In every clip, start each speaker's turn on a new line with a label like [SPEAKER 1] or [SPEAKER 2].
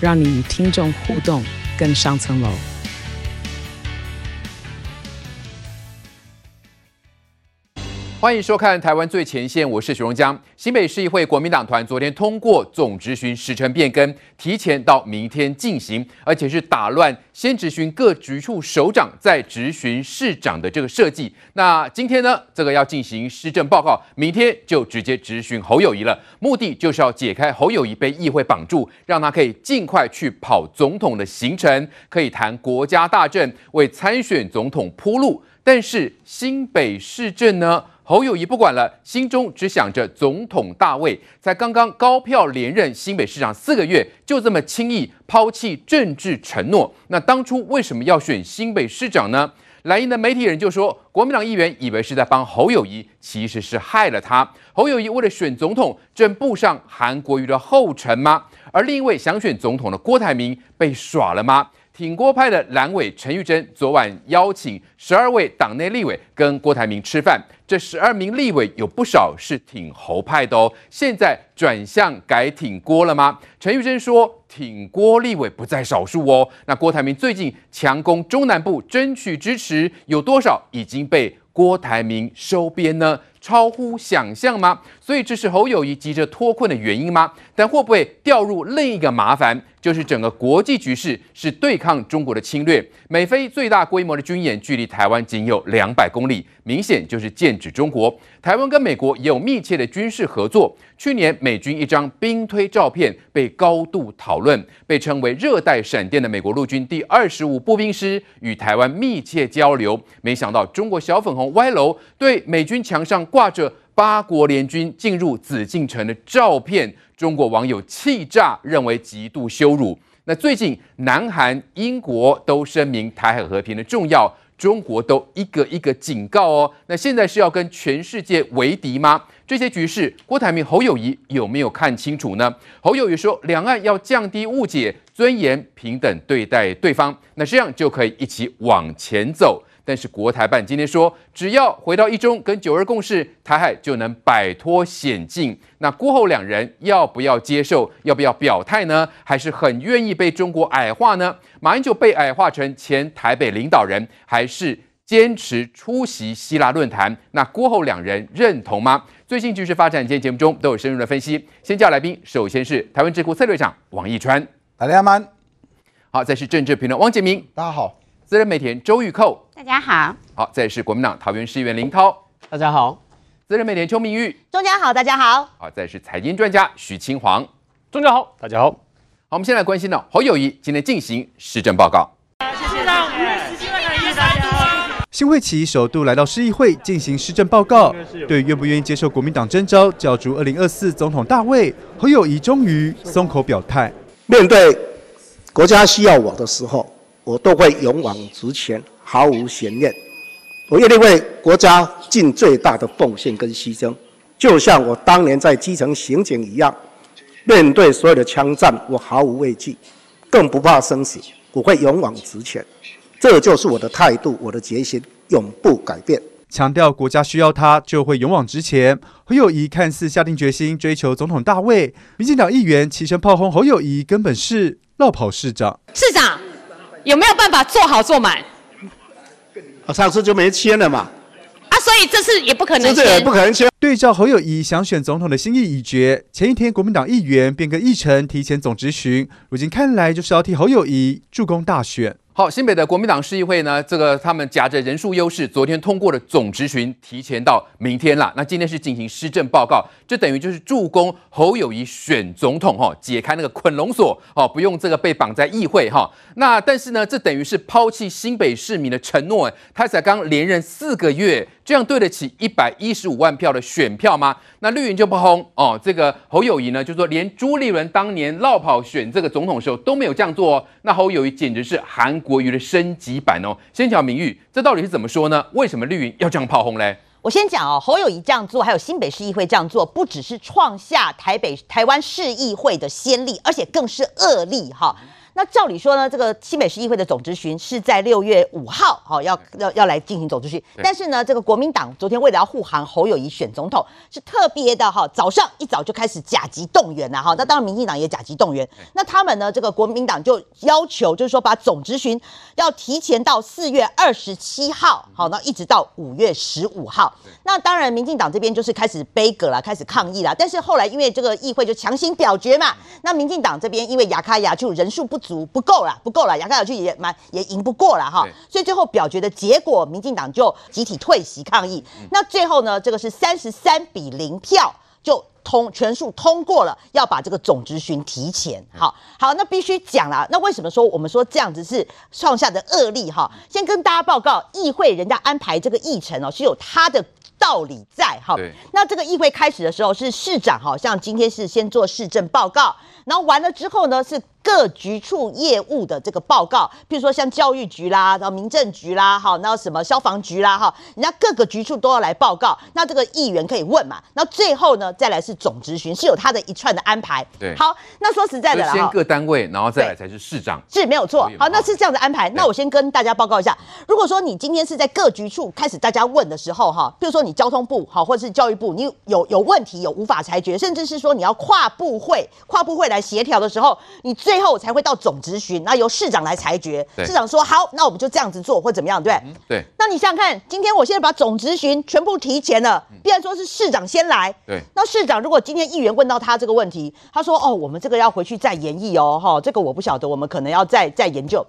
[SPEAKER 1] 让你与听众互动更上层楼。
[SPEAKER 2] 欢迎收看《台湾最前线》，我是许荣江。新北市议会国民党团昨天通过总质询时程变更，提前到明天进行，而且是打乱先质询各局处首长再质询市长的这个设计。那今天呢，这个要进行施政报告，明天就直接质询侯友谊了。目的就是要解开侯友谊被议会绑住，让他可以尽快去跑总统的行程，可以谈国家大政，为参选总统铺路。但是新北市政呢？侯友谊不管了，心中只想着总统大位。才刚刚高票连任新北市长四个月，就这么轻易抛弃政治承诺。那当初为什么要选新北市长呢？莱茵的媒体人就说，国民党议员以为是在帮侯友谊，其实是害了他。侯友谊为了选总统，正步上韩国瑜的后尘吗？而另一位想选总统的郭台铭被耍了吗？挺郭派的蓝委陈玉珍昨晚邀请十二位党内立委跟郭台铭吃饭，这十二名立委有不少是挺侯派的哦，现在转向改挺郭了吗？陈玉珍说，挺郭立委不在少数哦。那郭台铭最近强攻中南部争取支持，有多少已经被郭台铭收编呢？超乎想象吗？所以这是侯友谊急着脱困的原因吗？但会不会掉入另一个麻烦？就是整个国际局势是对抗中国的侵略。美菲最大规模的军演距离台湾仅有两百公里，明显就是剑指中国。台湾跟美国也有密切的军事合作。去年美军一张兵推照片被高度讨论，被称为“热带闪电”的美国陆军第二十五步兵师与台湾密切交流。没想到中国小粉红歪楼，对美军墙上挂着八国联军进入紫禁城的照片。中国网友气炸，认为极度羞辱。那最近，南韩、英国都声明台海和平的重要，中国都一个一个警告哦。那现在是要跟全世界为敌吗？这些局势，郭台铭、侯友谊有没有看清楚呢？侯友谊说，两岸要降低误解，尊严平等对待对方，那这样就可以一起往前走。但是国台办今天说，只要回到一中跟九二共识，台海就能摆脱险境。那郭后两人要不要接受？要不要表态呢？还是很愿意被中国矮化呢？马英九被矮化成前台北领导人，还是坚持出席希腊论坛？那郭后两人认同吗？最新局势发展，今天节目中都有深入的分析。先叫来宾，首先是台湾智库策略长王义川，
[SPEAKER 3] 大家好。
[SPEAKER 2] 好，再是政治评论汪杰明，
[SPEAKER 3] 大家好。
[SPEAKER 2] 资深媒体人周玉蔻，
[SPEAKER 4] 大家好。
[SPEAKER 2] 好，再是国民党桃园市议员林涛，
[SPEAKER 5] 大家好。
[SPEAKER 2] 资深媒体人邱明玉，
[SPEAKER 4] 中家好，大家好。
[SPEAKER 2] 好，再是财经专家许清煌，
[SPEAKER 5] 中家好，大家好。好，
[SPEAKER 2] 我们先来关心的侯友谊今天进行施政报告。
[SPEAKER 6] 市长五月十七日可以三度啊。
[SPEAKER 7] 新会期首度来到市议会进行施政报告，对愿不愿意接受国民党征召角逐二零二四总统大位，侯友谊终于松口表态。
[SPEAKER 3] 面对国家需要我的时候。我都会勇往直前，毫无悬念。我愿意为国家尽最大的奉献跟牺牲，就像我当年在基层刑警一样，面对所有的枪战，我毫无畏惧，更不怕生死。我会勇往直前，这就是我的态度，我的决心永不改变。
[SPEAKER 7] 强调国家需要他，就会勇往直前。侯友宜看似下定决心追求总统大位，民进党议员齐声炮轰侯友宜根本是绕跑市长。
[SPEAKER 8] 市长。有没有办法做好做满？
[SPEAKER 3] 我上次就没签了嘛。
[SPEAKER 8] 啊，所以这次也不可能签。
[SPEAKER 3] 这次也不可能签。
[SPEAKER 7] 对照侯友谊想选总统的心意已决，前一天国民党议员便跟议程，提前总质询，如今看来就是要替侯友谊助攻大选。
[SPEAKER 2] 好，新北的国民党市议会呢，这个他们夹着人数优势，昨天通过了总质询，提前到明天了。那今天是进行施政报告，这等于就是助攻侯友宜选总统哈，解开那个捆龙锁哦，不用这个被绑在议会哈。那但是呢，这等于是抛弃新北市民的承诺，他才刚连任四个月，这样对得起一百一十五万票的选票吗？那绿营就不轰哦，这个侯友宜呢，就说连朱立伦当年落跑选这个总统的时候都没有这样做哦。那侯友宜简直是韩国瑜的升级版哦。先讲明玉，这到底是怎么说呢？为什么绿营要这样炮轰嘞？
[SPEAKER 4] 我先讲哦，侯友宜这样做，还有新北市议会这样做，不只是创下台北台湾市议会的先例，而且更是恶例哈。那照理说呢，这个新北市议会的总质询是在六月五号，好要要要来进行总质询。但是呢，这个国民党昨天为了要护航侯友谊选总统，是特别的哈，早上一早就开始甲级动员了哈。那当然，民进党也甲级动员。那他们呢，这个国民党就要求，就是说把总质询要提前到四月二十七号，好，那一直到五月十五号。那当然，民进党这边就是开始杯葛了，开始抗议了。但是后来因为这个议会就强行表决嘛，那民进党这边因为亚卡亚就人数不足。不够了，不够了，杨开尔去也蛮也赢不过了哈，所以最后表决的结果，民进党就集体退席抗议。那最后呢，这个是三十三比零票就通全数通过了，要把这个总执询提前。好好，那必须讲了，那为什么说我们说这样子是创下的恶例哈？先跟大家报告，议会人家安排这个议程哦，是有他的。道理在哈，那这个议会开始的时候是市长哈，像今天是先做市政报告，然后完了之后呢是各局处业务的这个报告，譬如说像教育局啦，然后民政局啦，哈，然后什么消防局啦，哈，人家各个局处都要来报告，那这个议员可以问嘛，那最后呢再来是总质询，是有他的一串的安排。对，好，那说实在的啦，
[SPEAKER 2] 先各单位，然后再来才是市长，
[SPEAKER 4] 是没有错。好，那是这样的安排。那我先跟大家报告一下，如果说你今天是在各局处开始大家问的时候，哈，譬如说你。交通部好，或者是教育部，你有有问题，有无法裁决，甚至是说你要跨部会、跨部会来协调的时候，你最后才会到总执行，那由市长来裁决。市长说好，那我们就这样子做，或怎么样，对不对？对。那你想想看，今天我现在把总执行全部提前了，必然说是市长先来。对。那市长如果今天议员问到他这个问题，他说哦，我们这个要回去再研议哦，哈，这个我不晓得，我们可能要再再研究。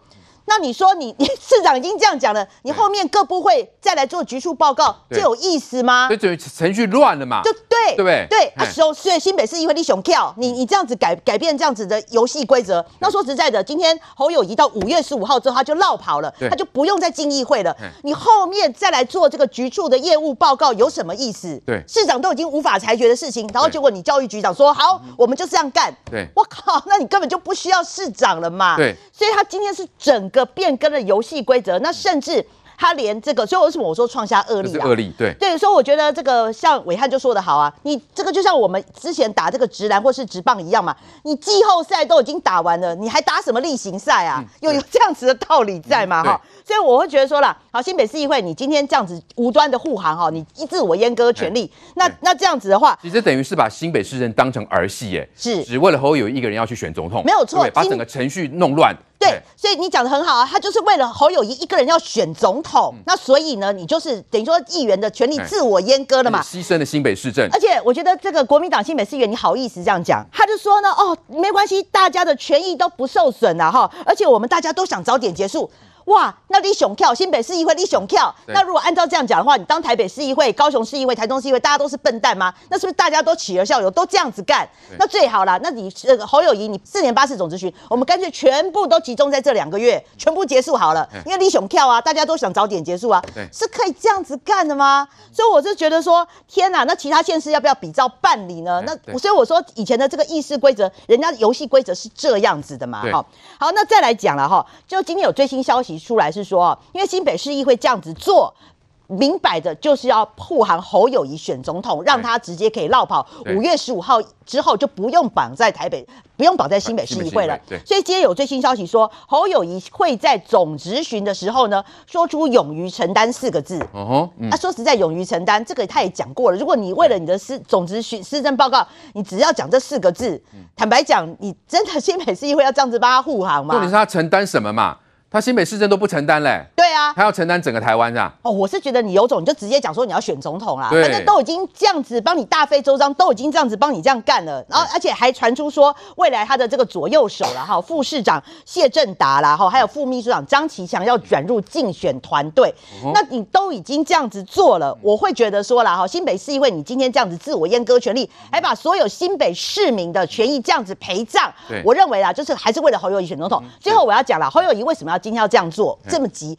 [SPEAKER 4] 那你说你 你市长已经这样讲了，你后面各部会再来做局处报告，这有意思吗？
[SPEAKER 2] 对，等于程序乱了嘛？就
[SPEAKER 4] 对，
[SPEAKER 2] 对不对？
[SPEAKER 4] 对啊，所所以新北市议会你熊跳，你你这样子改改变这样子的游戏规则，那说实在的，今天侯友谊到五月十五号之后他就落跑了，他就不用再进议会了。你后面再来做这个局处的业务报告有什么意思？对，市长都已经无法裁决的事情，然后结果你教育局长说好，我们就这样干。对，我靠，那你根本就不需要市长了嘛？对，所以他今天是整个变更了游。游戏规则，那甚至他连这个，所以为什么我说创下恶例啊？恶例，对对，所以我觉得这个像伟汉就说的好啊，你这个就像我们之前打这个直男或是直棒一样嘛，你季后赛都已经打完了，你还打什么例行赛啊？有有这样子的道理在吗？哈，所以我会觉得说啦，好，新北市议会，你今天这样子无端的护航哈，你自我阉割权利，那那这样子的话，
[SPEAKER 2] 其实等于是把新北市政当成儿戏耶，是只为了侯友一个人要去选总统，
[SPEAKER 4] 没有错，
[SPEAKER 2] 把整个程序弄乱。
[SPEAKER 4] 对，所以你讲的很好啊，他就是为了侯友谊一个人要选总统，嗯、那所以呢，你就是等于说议员的权利自我阉割了嘛，
[SPEAKER 2] 牺牲了新北市政。
[SPEAKER 4] 而且我觉得这个国民党新北市议员，你好意思这样讲？他就说呢，哦，没关系，大家的权益都不受损了哈，而且我们大家都想早点结束。哇，那你熊跳新北市议会，你熊跳。那如果按照这样讲的话，你当台北市议会、高雄市议会、台中市议会，大家都是笨蛋吗？那是不是大家都起而效尤，都这样子干？那最好了。那你这个侯友谊，你四年八次总咨询，我们干脆全部都集中在这两个月，全部结束好了。因为你熊跳啊，大家都想早点结束啊，是可以这样子干的吗？所以我就觉得说，天哪，那其他县市要不要比照办理呢？那所以我说以前的这个议事规则，人家游戏规则是这样子的嘛？哈，好，那再来讲了哈，就今天有最新消息出来是说。因为新北市议会这样子做，明摆着就是要护航侯友谊选总统，让他直接可以落跑。五月十五号之后就不用绑在台北，不用绑在新北市议会了。所以今天有最新消息说，侯友谊会在总执询的时候呢，说出“勇于承担”四个字。哦，他说实在，勇于承担这个他也讲过了。如果你为了你的施总执询施政报告，你只要讲这四个字，坦白讲，你真的新北市议会要这样子帮他护航吗？
[SPEAKER 2] 重点是他承担什么嘛？他新北市政都不承担嘞，
[SPEAKER 4] 对啊，
[SPEAKER 2] 他要承担整个台湾啊。
[SPEAKER 4] 哦，我是觉得你有种，你就直接讲说你要选总统啦。
[SPEAKER 2] 对。
[SPEAKER 4] 反正都已经这样子帮你大费周章，都已经这样子帮你这样干了，然后而且还传出说未来他的这个左右手了哈，副市长谢振达啦哈，还有副秘书长张其强要转入竞选团队。
[SPEAKER 2] 嗯、
[SPEAKER 4] 那你都已经这样子做了，我会觉得说了哈，新北市议会你今天这样子自我阉割权利，还把所有新北市民的权益这样子陪葬，我认为啊，就是还是为了侯友宜选总统。最后我要讲了，侯友宜为什么要今天要这样做？这么急，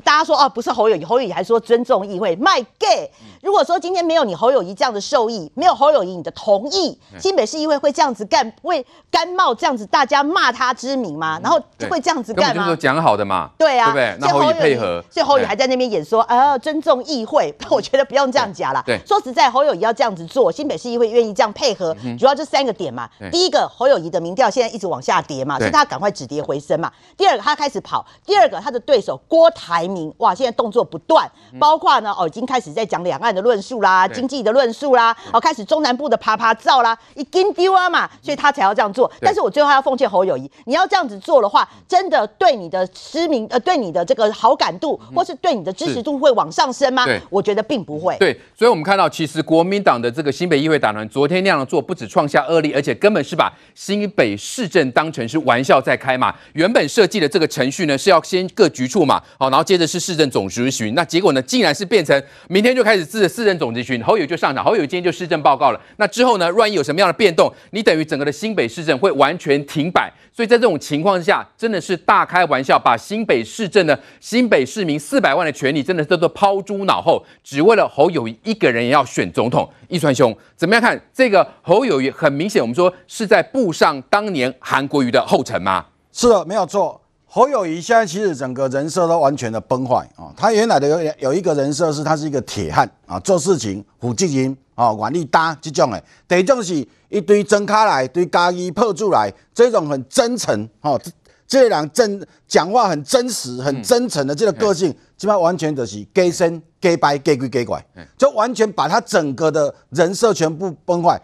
[SPEAKER 4] 大家说哦，不是侯友谊，侯友谊还说尊重议会，My gay。如果说今天没有你侯友谊这样的授意，没有侯友谊你的同意，新北市议会会这样子干，会甘冒这样子大家骂他之名吗？然后会这样子干吗？
[SPEAKER 2] 就是讲好的嘛，
[SPEAKER 4] 对啊，
[SPEAKER 2] 对不对？那侯友宜配合，
[SPEAKER 4] 所以侯友宜还在那边演说啊，尊重议会。我觉得不用这样讲了。
[SPEAKER 2] 对，
[SPEAKER 4] 说实在，侯友谊要这样子做，新北市议会愿意这样配合，主要就三个点嘛。第一个，侯友谊的民调现在一直往下跌嘛，所以他赶快止跌回升嘛。第二个，他开始跑。第二个，他的对手郭台铭，哇，现在动作不断，包括呢，哦，已经开始在讲两岸的论述啦，经济的论述啦，哦，开始中南部的啪啪造啦，一经丢啊嘛，所以他才要这样做。但是我最后要奉劝侯友谊，你要这样子做的话，真的对你的知名呃，对你的这个好感度，或是对你的支持度会往上升吗？我觉得并不会。
[SPEAKER 2] 对，所以我们看到，其实国民党的这个新北议会党团昨天那样做，不止创下恶例，而且根本是把新北市政当成是玩笑在开嘛。原本设计的这个程序呢，是要先各局处嘛，好，然后接着是市政总质询，那结果呢，竟然是变成明天就开始自市政总质询，侯友就上场，侯友今天就市政报告了。那之后呢，万一有什么样的变动，你等于整个的新北市政会完全停摆。所以在这种情况下，真的是大开玩笑，把新北市政的新北市民四百万的权利，真的都都抛诸脑后，只为了侯友一个人也要选总统。一川兄怎么样看这个侯友宜？很明显，我们说是在步上当年韩国瑜的后尘吗？
[SPEAKER 9] 是的，没有错。侯友谊现在其实整个人设都完全的崩坏啊！他原来的有有一个人设是他是一个铁汉啊，做事情负责任啊，愿意担这种的。第二种是一堆真卡来，对家己破出来，这种很真诚哦，这两真讲话很真实、很真诚的这个个性，基本上完全就是假神假掰给鬼给拐，就完全把他整个的人设全部崩坏。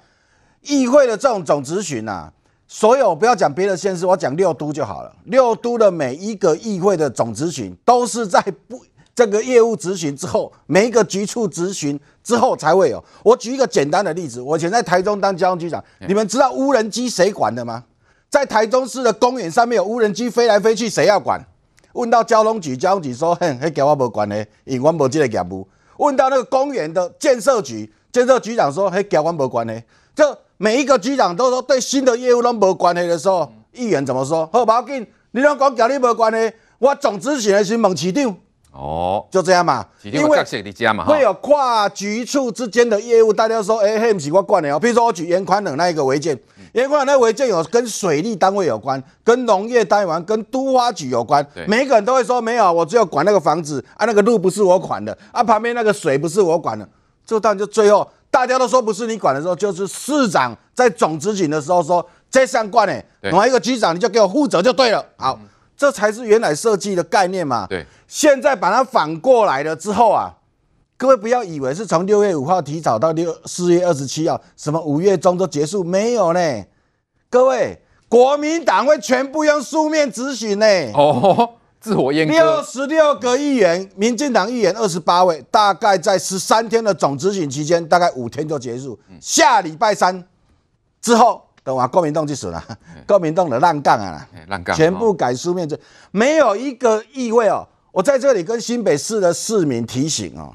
[SPEAKER 9] 议会的这种总咨询呐。所有不要讲别的县市，我讲六都就好了。六都的每一个议会的总咨询，都是在不这个业务咨询之后，每一个局处咨询之后才会有。我举一个简单的例子，我以前在台中当交通局长，你们知道无人机谁管的吗？在台中市的公园上面有无人机飞来飞去，谁要管？问到交通局，交通局说：“哼，那跟我无关的，因为我没这个业务。”问到那个公园的建设局，建设局长说：“嘿，跟我无关的。”就每一个局长都说对新的业务都没关系的时候，议员怎么说？好，不要紧，你拢讲跟你没关系，我总之选的是问市长。哦，就这样嘛，因为会有跨局处之间的业务，大家说，哎，嘿，不是我管的哦。比如说我举严宽的那一个违建，严宽恒那违建有跟水利单位有关，跟农业单位、跟都花局有关。每一个人都会说没有，我只有管那个房子啊，那个路不是我管的啊，旁边那个水不是我管的，就当然就最后。大家都说不是你管的时候，就是市长在总执行的时候说这相关的，另外一个局长你就给我负责就对了。好，这才是原来设计的概念嘛。对，现在把它反过来了之后啊，各位不要以为是从六月五号提早到六四月二十七号，什么五月中都结束没有呢？各位，国民党会全部用书面执行呢。哦。自我阉割，六十六个议员，民进党议员二十八位，大概在十三天的总执行期间，大概五天就结束。下礼拜三之后，等我国民党就死了，国民党的烂杠啊，烂杠，全部改书面，制没有一个议会哦。我在这里跟新北市的市民提醒哦，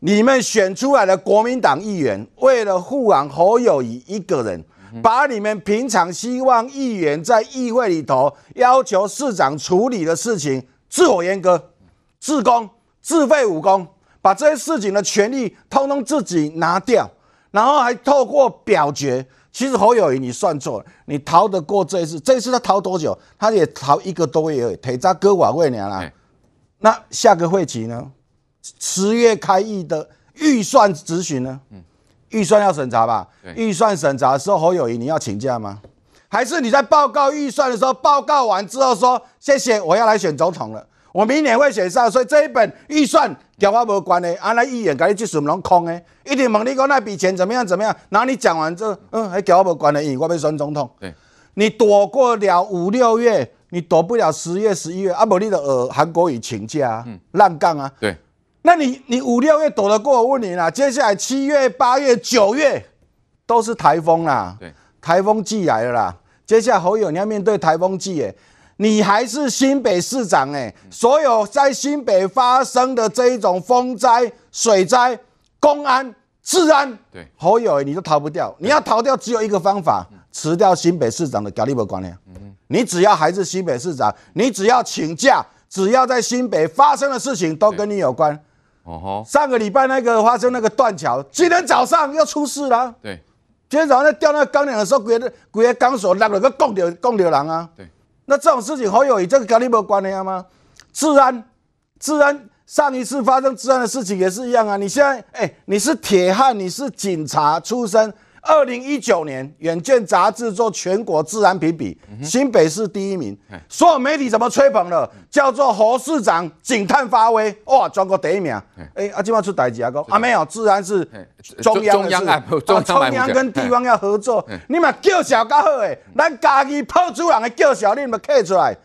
[SPEAKER 9] 你们选出来的国民党议员，为了护航侯友谊一个人。把你们平常希望议员在议会里头要求市长处理的事情自我阉割、自公、自废武功，把这些事情的权利通通自己拿掉，然后还透过表决。其实侯友宜，你算错了，你逃得过这一次？这一次他逃多久？他也逃一个多月而已，腿扎割瓦位娘了。那下个会期呢？十月开议的预算咨询呢？预算要审查吧？预算审查的时候，侯友谊你要请假吗？还是你在报告预算的时候，报告完之后说谢谢，我要来选总统了，我明年会选上，所以这一本预算跟我无关的，啊，那议员跟你技术拢空的，一定问你讲那笔钱怎么样怎么样，然后你讲完之后，嗯，还跟我无关的，因为我要选总统。对，你躲过了五六月。你躲不了十月、十一月，啊，不，你的呃韩国瑜请假啊，烂杠啊。
[SPEAKER 2] 对，
[SPEAKER 9] 那你你五六月躲得过？我问你啦，接下来七月、八月、九月都是台风啦，
[SPEAKER 2] 对，
[SPEAKER 9] 台风季来了啦。接下来侯友你要面对台风季，哎，你还是新北市长，哎，所有在新北发生的这一种风灾、水灾、公安。治安对侯友宜你都逃不掉，你要逃掉只有一个方法，辞掉新北市长的角力不管理。你只要还是新北市长，你只要请假，只要在新北发生的事情都跟你有关。哦吼，上个礼拜那个发生那个断桥，今天早上又出事了。对，今天早上在吊那个钢梁的时候，鬼的鬼的钢索拉了个供流供流人啊。对，那这种事情侯友与这个跟你没关联吗？治安，治安。上一次发生治安的事情也是一样啊！你现在，哎、欸，你是铁汉，你是警察出身。二零一九年，《远见》杂志做全国自然评比，新北市第一名。所有媒体怎么吹捧了？叫做侯市长警探发威，哇，全国第一名。哎，啊，今晚出代志啊，讲啊，没有，自然是中央的事，中央跟地方要合作。你们叫嚣较好诶，咱家己破主人的叫嚣，你们客出来。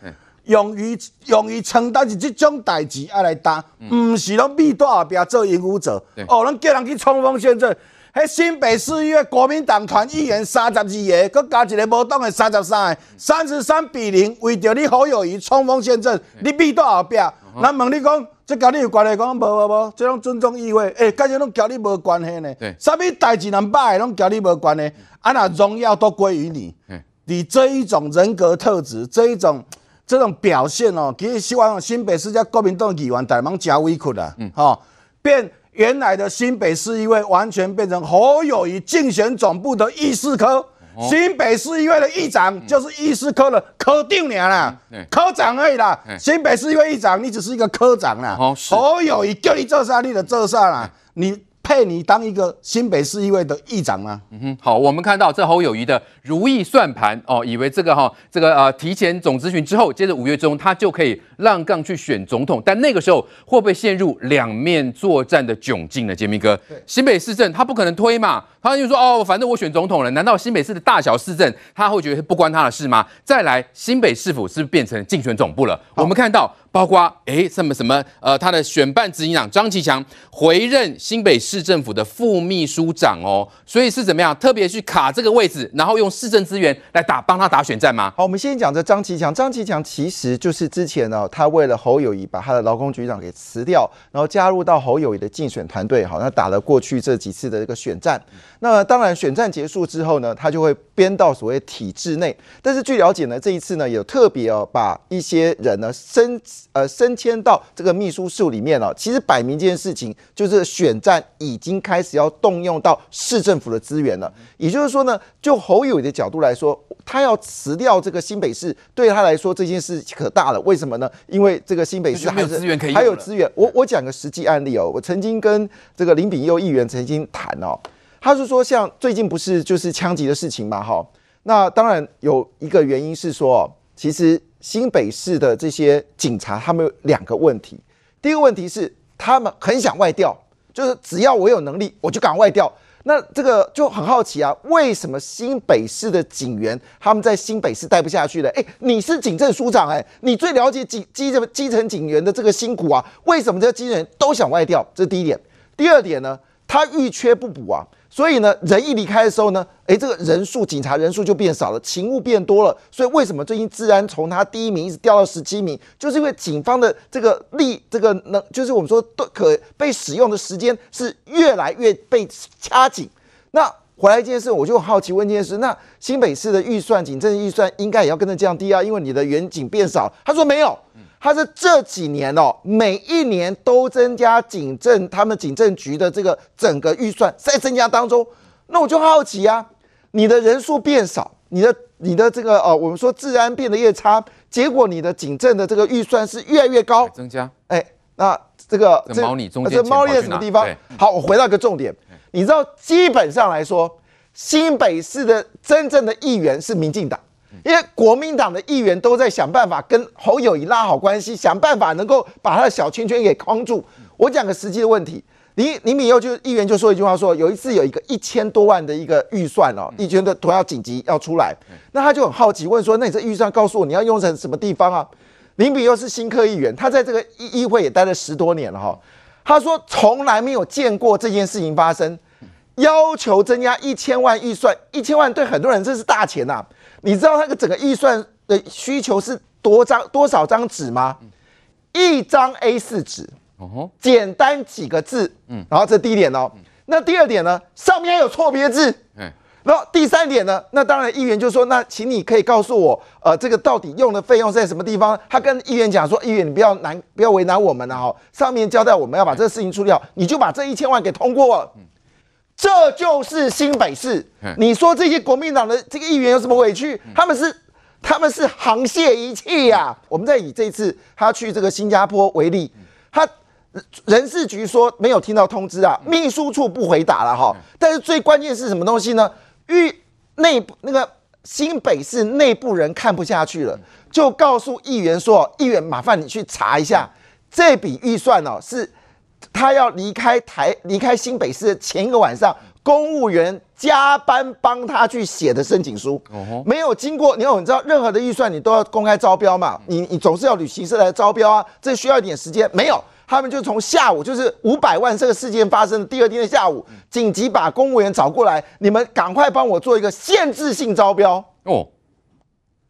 [SPEAKER 9] 勇于勇于承担起这种代志爱来担，唔是拢闭在后边做引武者。哦，咱叫人去冲锋陷阵。迄新北市议会国民党团议员三十二个，佮加一个无党的三十三个，三十三比零，为着你侯友谊冲锋陷阵，你闭到后边。咱问你讲，这甲你有关系？讲无无无，这种尊重议会。诶，感觉拢甲你无关系呢？对，啥物代志难办，拢甲你无关系。啊，那荣耀都归于你。你这一种人格特质，这一种。这种表现哦，其实希望新北市这国民党议员大忙加委屈了，嗯，哈，变原来的新北市议会完全变成侯友谊竞选总部的议事科，新北市议会的议长就是议事科的科长啦，科长而已啦，新北市议会议长你只是一个科长啦，侯友谊叫你做啥你就做啥啦，你。配你当一个新北市议会的议长吗？
[SPEAKER 2] 嗯哼，好，我们看到这侯友谊的如意算盘哦，以为这个哈、哦，这个呃提前总咨询之后，接着五月中他就可以让杠去选总统，但那个时候会不会陷入两面作战的窘境呢？杰明哥，新北市政他不可能推嘛，他就说哦，反正我选总统了，难道新北市的大小市政他会觉得不关他的事吗？再来，新北市府是不是变成竞选总部了？我们看到。包括诶，什么什么呃，他的选办执行长张其强回任新北市政府的副秘书长哦，所以是怎么样特别去卡这个位置，然后用市政资源来打帮他打选战吗？
[SPEAKER 10] 好，我们先讲这张其强，张其强其实就是之前呢，他为了侯友宜把他的劳工局长给辞掉，然后加入到侯友宜的竞选团队，好，那打了过去这几次的这个选战。那当然选战结束之后呢，他就会编到所谓体制内，但是据了解呢，这一次呢有特别哦把一些人呢升。呃，升迁到这个秘书室里面了，哦，其实摆明这件事情就是选战已经开始要动用到市政府的资源了。也就是说呢，就侯友宜的角度来说，他要辞掉这个新北市，对他来说这件事可大了。为什么呢？因为这个新北市还是还有资源。我我讲个实际案例哦，我曾经跟这个林炳佑议员曾经谈哦，他是说像最近不是就是枪击的事情嘛，哈，那当然有一个原因是说，其实。新北市的这些警察，他们有两个问题。第一个问题是，他们很想外调，就是只要我有能力，我就敢外调。那这个就很好奇啊，为什么新北市的警员他们在新北市待不下去了？诶，你是警政署长，诶，你最了解警基层基层警员的这个辛苦啊，为什么这些基层人都想外调？这是第一点。第二点呢，他遇缺不补啊。所以呢，人一离开的时候呢，诶，这个人数警察人数就变少了，勤务变多了。所以为什么最近治安从他第一名一直掉到十七名，就是因为警方的这个力，这个能，就是我们说都可被使用的时间是越来越被掐紧。那回来一件事，我就好奇问一件事：那新北市的预算，警政预算应该也要跟着降低啊？因为你的员警变少。他说没有。他是这几年哦，每一年都增加警政，他们警政局的这个整个预算在增加当中。那我就好奇啊，你的人数变少，你的你的这个哦，我们说治安变得越差，结果你的警政的这个预算是越来越高，
[SPEAKER 2] 增加。
[SPEAKER 10] 哎，那这个
[SPEAKER 2] 这猫腻中间，
[SPEAKER 10] 这猫腻在什么地方？好，我回到一个重点，你知道，基本上来说，新北市的真正的议员是民进党。因为国民党的议员都在想办法跟侯友谊拉好关系，想办法能够把他的小圈圈给框住。我讲个实际的问题，林林秉祐就议员就说一句话说，有一次有一个一千多万的一个预算哦，一千的图要紧急要出来，那他就很好奇问说，那你这预算告诉我你要用成什么地方啊？林秉祐是新科议员，他在这个议议会也待了十多年了哈，他说从来没有见过这件事情发生，要求增加一千万预算，一千万对很多人这是大钱呐，你知道那个整个预算的需求是多张多少张纸吗？一张 A4 纸。哦，简单几个字，嗯，然后这第一点哦，那第二点呢，上面还有错别字，嗯，然后第三点呢，那当然议员就说，那请你可以告诉我，呃，这个到底用的费用是在什么地方？他跟议员讲说，议员你不要难，不要为难我们了哈，上面交代我们要把这个事情处理好，你就把这一千万给通过。了，这就是新北市。你说这些国民党的这个议员有什么委屈？他们是他们是沆瀣一气呀。我们再以这一次他去这个新加坡为例，他。人事局说没有听到通知啊，秘书处不回答了哈。但是最关键是什么东西呢？与内部那个新北市内部人看不下去了，就告诉议员说：“议员，麻烦你去查一下这笔预算哦，是他要离开台离开新北市的前一个晚上，公务员加班帮他去写的申请书，没有经过。你要你知道任何的预算你都要公开招标嘛？你你总是要旅行社来招标啊，这需要一点时间，没有。”他们就从下午，就是五百万这个事件发生的第二天的下午，紧急把公务员找过来，你们赶快帮我做一个限制性招标哦。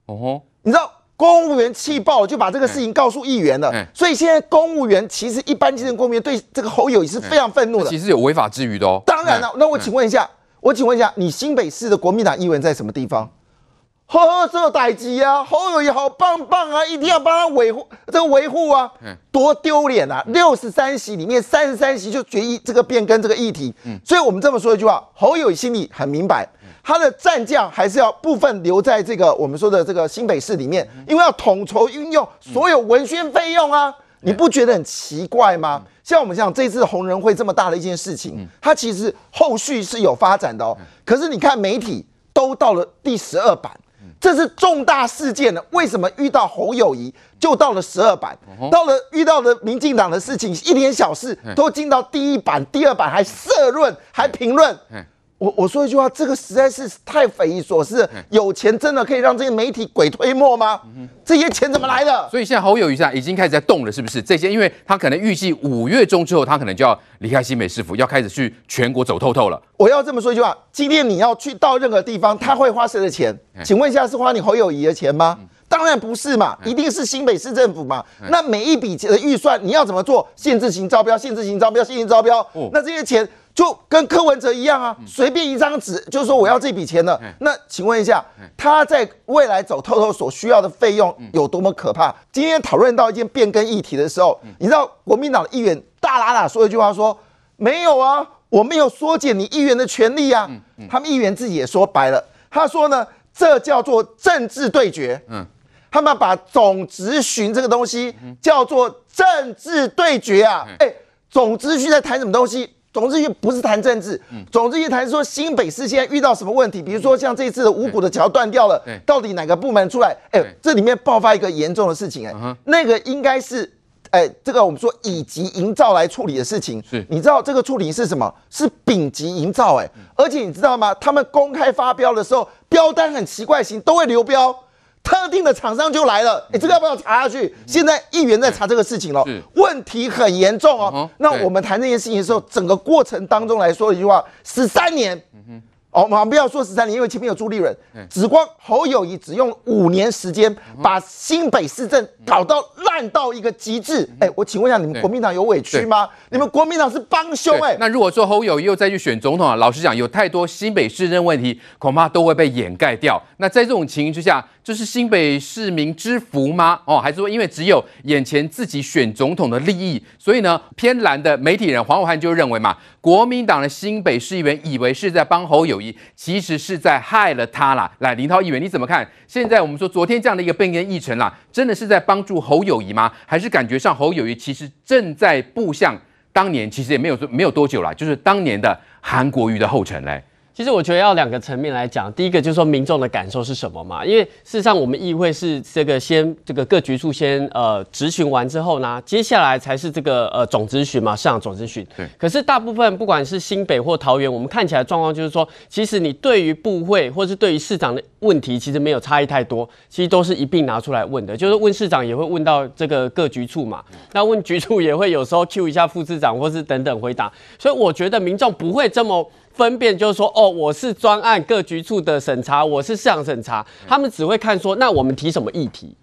[SPEAKER 10] 哦吼，你知道公务员气爆了，就把这个事情告诉议员了。所以现在公务员其实一般基层公务员对这个侯友谊是非常愤怒的。
[SPEAKER 2] 其实有违法之余的哦。
[SPEAKER 10] 当然了，那我请问一下，我请问一下，你新北市的国民党议员在什么地方？呵呵，这个代志啊，侯友谊好棒棒啊，一定要帮他维护这个维护啊，多丢脸啊！六十三席里面三十三席就决议这个变更这个议题，所以我们这么说一句话，侯友谊心里很明白，他的战将还是要部分留在这个我们说的这个新北市里面，因为要统筹运用所有文宣费用啊，你不觉得很奇怪吗？像我们讲这次红人会这么大的一件事情，它其实后续是有发展的哦，可是你看媒体都到了第十二版。这是重大事件了，为什么遇到侯友谊就到了十二版？到了遇到了民进党的事情，一点小事都进到第一版、第二版，还社论，还评论。我我说一句话，这个实在是太匪夷所思。有钱真的可以让这些媒体鬼推磨吗？这些钱怎么来的？
[SPEAKER 2] 所以现在侯友谊现在已经开始在动了，是不是？这些，因为他可能预计五月中之后，他可能就要离开新北市府，要开始去全国走透透了。
[SPEAKER 10] 我要这么说一句话：今天你要去到任何地方，他会花谁的钱？请问一下，是花你侯友谊的钱吗？当然不是嘛，一定是新北市政府嘛。那每一笔的预算你要怎么做？限制型招标，限制型招标，限制型招标。那这些钱。就跟柯文哲一样啊，随便一张纸就说我要这笔钱了。那请问一下，他在未来走透透所需要的费用有多么可怕？今天讨论到一件变更议题的时候，你知道国民党的议员大喇喇说一句话说，没有啊，我没有缩减你议员的权利啊。他们议员自己也说白了，他说呢，这叫做政治对决。嗯，他们把总执询这个东西叫做政治对决啊。哎，总执询在谈什么东西？总之，不是谈政治，总之，一谈说新北市现在遇到什么问题，比如说像这次的五股的桥断掉了，到底哪个部门出来？哎，这里面爆发一个严重的事情，哎，那个应该是，哎，这个我们说乙级营造来处理的事情，是，你知道这个处理是什么？是丙级营造，哎，而且你知道吗？他们公开发标的时候，标单很奇怪型，都会流标。特定的厂商就来了，哎，这个要不要查下去？现在议员在查这个事情了，问题很严重哦。那我们谈这件事情的时候，整个过程当中来说一句话，十三年。哦，我们不要说十三年，因为前面有朱立伦，只光侯友谊只用五年时间，把新北市政搞到烂到一个极致。哎，我请问一下，你们国民党有委屈吗？你们国民党是帮凶哎。
[SPEAKER 2] 那如果说侯友谊又再去选总统啊，老实讲，有太多新北市政问题，恐怕都会被掩盖掉。那在这种情形之下，就是新北市民之福吗？哦，还是说因为只有眼前自己选总统的利益，所以呢，偏蓝的媒体人黄暐瀚就认为嘛，国民党的新北市议员以为是在帮侯友宜，其实是在害了他啦。来，林涛议员你怎么看？现在我们说昨天这样的一个变更议程啦，真的是在帮助侯友宜吗？还是感觉上侯友宜其实正在步向当年，其实也没有没有多久啦，就是当年的韩国瑜的后尘嘞？
[SPEAKER 5] 其实我觉得要两个层面来讲，第一个就是说民众的感受是什么嘛？因为事实上我们议会是这个先这个各局处先呃质询完之后呢，接下来才是这个呃总咨询嘛，市长总咨询。对。可是大部分不管是新北或桃园，我们看起来状况就是说，其实你对于部会或是对于市长的问题，其实没有差异太多，其实都是一并拿出来问的，就是问市长也会问到这个各局处嘛，那问局处也会有时候 Q 一下副市长或是等等回答，所以我觉得民众不会这么。分辨就是说，哦，我是专案各局处的审查，我是市场审查，他们只会看说，那我们提什么议题？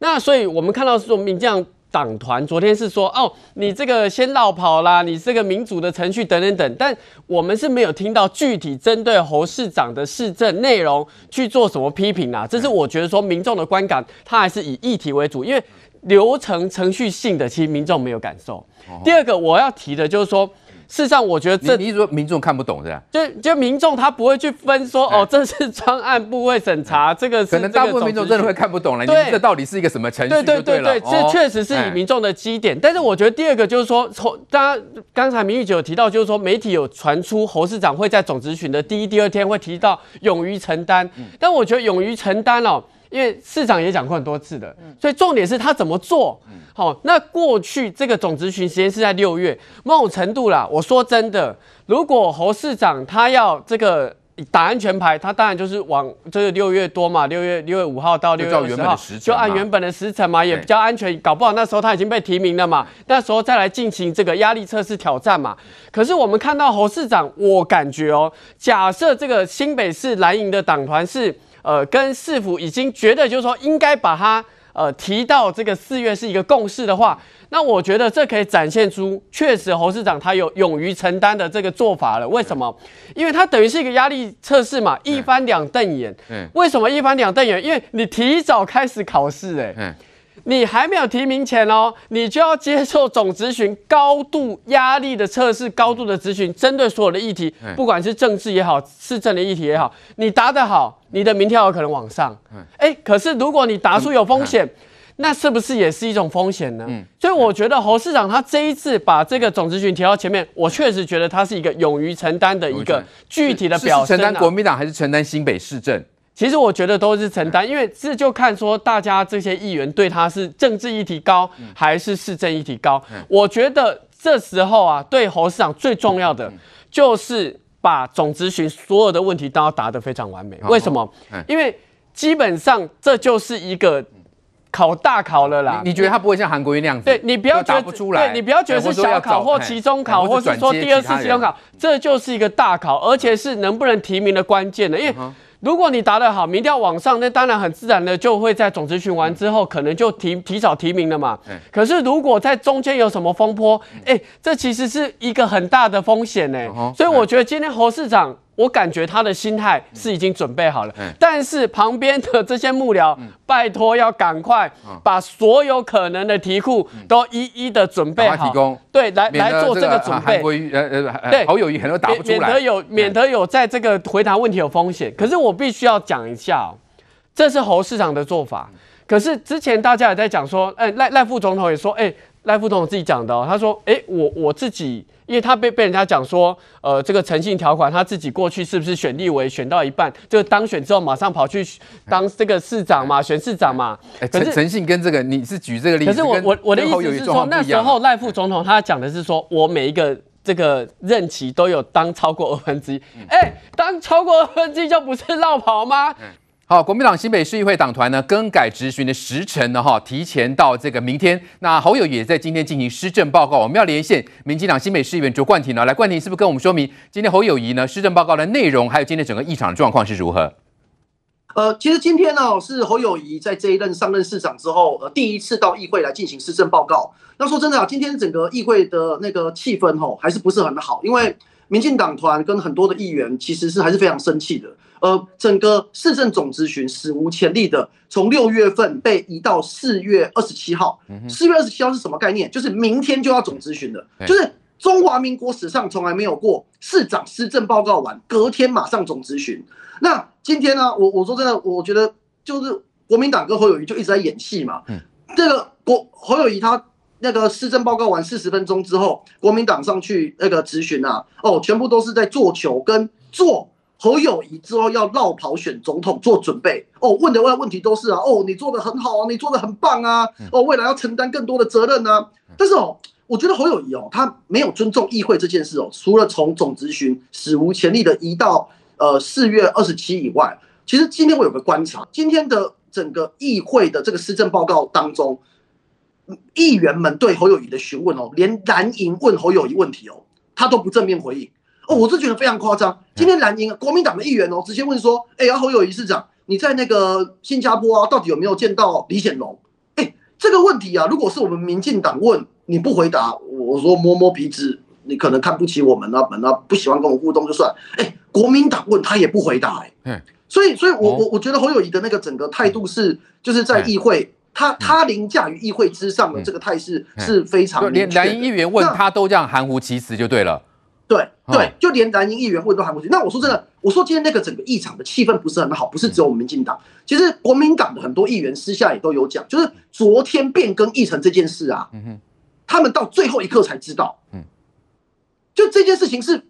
[SPEAKER 5] 那所以我们看到说，民进党党团昨天是说，哦，你这个先绕跑啦，你这个民主的程序等等等，但我们是没有听到具体针对侯市长的市政内容去做什么批评啦。这是我觉得说民众的观感，他还是以议题为主，因为流程程序性的，其实民众没有感受。第二个我要提的就是说。事实上，我觉得这
[SPEAKER 2] 你，你是说民众看不懂是吧？
[SPEAKER 5] 就就民众他不会去分说哦，这是专案部会审查，这个是
[SPEAKER 2] 可能大部分民众真的会看不懂了。对，这到底是一个什么程序？对对对对，
[SPEAKER 5] 这确实是以民众的基点。但是我觉得第二个就是说，从大家刚才明玉姐有提到，就是说媒体有传出侯市长会在总质询的第一、第二天会提到勇于承担。但我觉得勇于承担哦。因为市长也讲过很多次的，所以重点是他怎么做。好，那过去这个总质询时间是在六月，某种程度啦。我说真的，如果侯市长他要这个打安全牌，他当然就是往就是六月多嘛，六月六月五号到六月二十号，就按原本的时程嘛，也比较安全。搞不好那时候他已经被提名了嘛，那时候再来进行这个压力测试挑战嘛。可是我们看到侯市长，我感觉哦，假设这个新北市蓝营的党团是。呃，跟市府已经觉得就是说应该把它呃提到这个四月是一个共识的话，那我觉得这可以展现出确实侯市长他有勇于承担的这个做法了。为什么？因为他等于是一个压力测试嘛，一翻两瞪眼。嗯。为什么一翻两瞪眼？因为你提早开始考试，哎。嗯。你还没有提名前哦，你就要接受总咨询高度压力的测试，高度的咨询，针对所有的议题，不管是政治也好，市政的议题也好，你答得好，你的民调有可能往上。哎，可是如果你答出有风险，那是不是也是一种风险呢？所以我觉得侯市长他这一次把这个总咨询提到前面，我确实觉得他是一个勇于承担的一个具体的表现。
[SPEAKER 2] 承担国民党还是承担新北市政？
[SPEAKER 5] 其实我觉得都是承担，因为这就看说大家这些议员对他是政治议题高还是市政议题高。我觉得这时候啊，对侯市长最重要的就是把总咨询所有的问题都要答得非常完美。为什么？因为基本上这就是一个考大考了啦。
[SPEAKER 2] 你觉得他不会像韩国瑜那样子？
[SPEAKER 5] 对，你不要觉得，对，你不要觉得是小考或期中考，或是说第二次期中考，这就是一个大考，而且是能不能提名的关键的，因为。如果你答得好，民调往上，那当然很自然的就会在总咨询完之后，可能就提提早提名了嘛。可是如果在中间有什么风波，哎，这其实是一个很大的风险呢。所以我觉得今天侯市长。我感觉他的心态是已经准备好了，嗯、但是旁边的这些幕僚，嗯、拜托要赶快把所有可能的题库都一一的准备好，提供对，来来做这个准备。呃呃，对，侯友宜很多答不出来，免得有免得有在这个回答问题有风险。可是我必须要讲一下哦，这是侯市长的做法。可是之前大家也在讲说，哎，赖赖副总统也说，哎。赖副总统自己讲的哦，他说：“哎，我我自己，因为他被被人家讲说，呃，这个诚信条款，他自己过去是不是选立委选到一半，就当选之后马上跑去当这个市长嘛，选市长嘛？
[SPEAKER 2] 哎，诚诚信跟这个你是举这个例子，
[SPEAKER 5] 可是我我我的意思是说，那时候赖副总统他讲的是说我每一个这个任期都有当超过二分之一，哎，当超过二分之一就不是落跑吗？”
[SPEAKER 2] 好，国民党新北市议会党团呢，更改质询的时程呢，哈，提前到这个明天。那侯友也在今天进行施政报告，我们要连线民进党新北市议员卓冠廷呢，来，冠廷是不是跟我们说明今天侯友谊呢施政报告的内容，还有今天整个议场的状况是如何？
[SPEAKER 11] 呃，其实今天呢是侯友谊在这一任上任市长之后，呃，第一次到议会来进行施政报告。那说真的啊，今天整个议会的那个气氛吼，还是不是很好，因为民进党团跟很多的议员其实是还是非常生气的。呃，整个市政总咨询史无前例的，从六月份被移到四月二十七号。四月二十七号是什么概念？就是明天就要总咨询的，就是中华民国史上从来没有过市长施政报告完，隔天马上总咨询。那今天呢？我我说真的，我觉得就是国民党跟侯友谊就一直在演戏嘛。这个国侯友谊他那个施政报告完四十分钟之后，国民党上去那个质询啊，哦，全部都是在做球跟做。侯友谊之后要绕跑选总统做准备哦，问的问问题都是啊，哦，你做的很好啊，你做的很棒啊，哦，未来要承担更多的责任啊。但是哦，我觉得侯友谊哦，他没有尊重议会这件事哦，除了从总咨询史无前例的移到呃四月二十七以外，其实今天我有个观察，今天的整个议会的这个施政报告当中，议员们对侯友谊的询问哦，连蓝营问侯友谊问题哦，他都不正面回应。哦，我是觉得非常夸张。今天蓝营国民党的议员哦，直接问说：“哎、侯友宜市长，你在那个新加坡啊，到底有没有见到李显龙？”哎、欸，这个问题啊，如果是我们民进党问你不回答，我说摸摸鼻子，你可能看不起我们啊，本啊不喜欢跟我互动就算。哎、欸，国民党问他也不回答、欸，哎，所以，所以我我我觉得侯友宜的那个整个态度是，就是在议会，他他凌驾于议会之上的这个态势是非常。
[SPEAKER 2] 连蓝营议员问他都这样含糊其辞就对了。
[SPEAKER 11] 对对，就连蓝营议员问都喊过去。那我说真的，我说今天那个整个议场的气氛不是很好，不是只有我们民进党，其实国民党的很多议员私下也都有讲，就是昨天变更议程这件事啊，他们到最后一刻才知道，嗯就这件事情是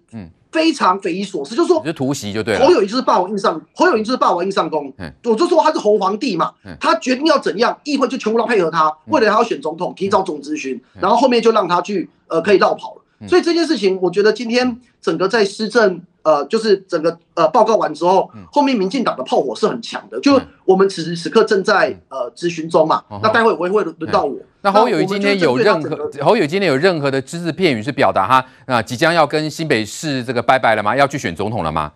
[SPEAKER 11] 非常匪夷所思，就是说，
[SPEAKER 2] 就突袭就对了。
[SPEAKER 11] 侯友谊就是霸王硬上，侯友谊就是霸王硬上弓，嗯我就说他是侯皇帝嘛，他决定要怎样，议会就全部都配合他，为了他要选总统，提早总咨询，然后后面就让他去呃可以绕跑了。所以这件事情，我觉得今天整个在施政，呃，就是整个呃报告完之后，后面民进党的炮火是很强的。就我们此时此刻正在呃咨询中嘛，那待会我也会轮到我。
[SPEAKER 2] 那侯友宜今天有任何侯友宜今天有任何的只字片语是表达他那即将要跟新北市这个拜拜了吗？要去选总统了吗？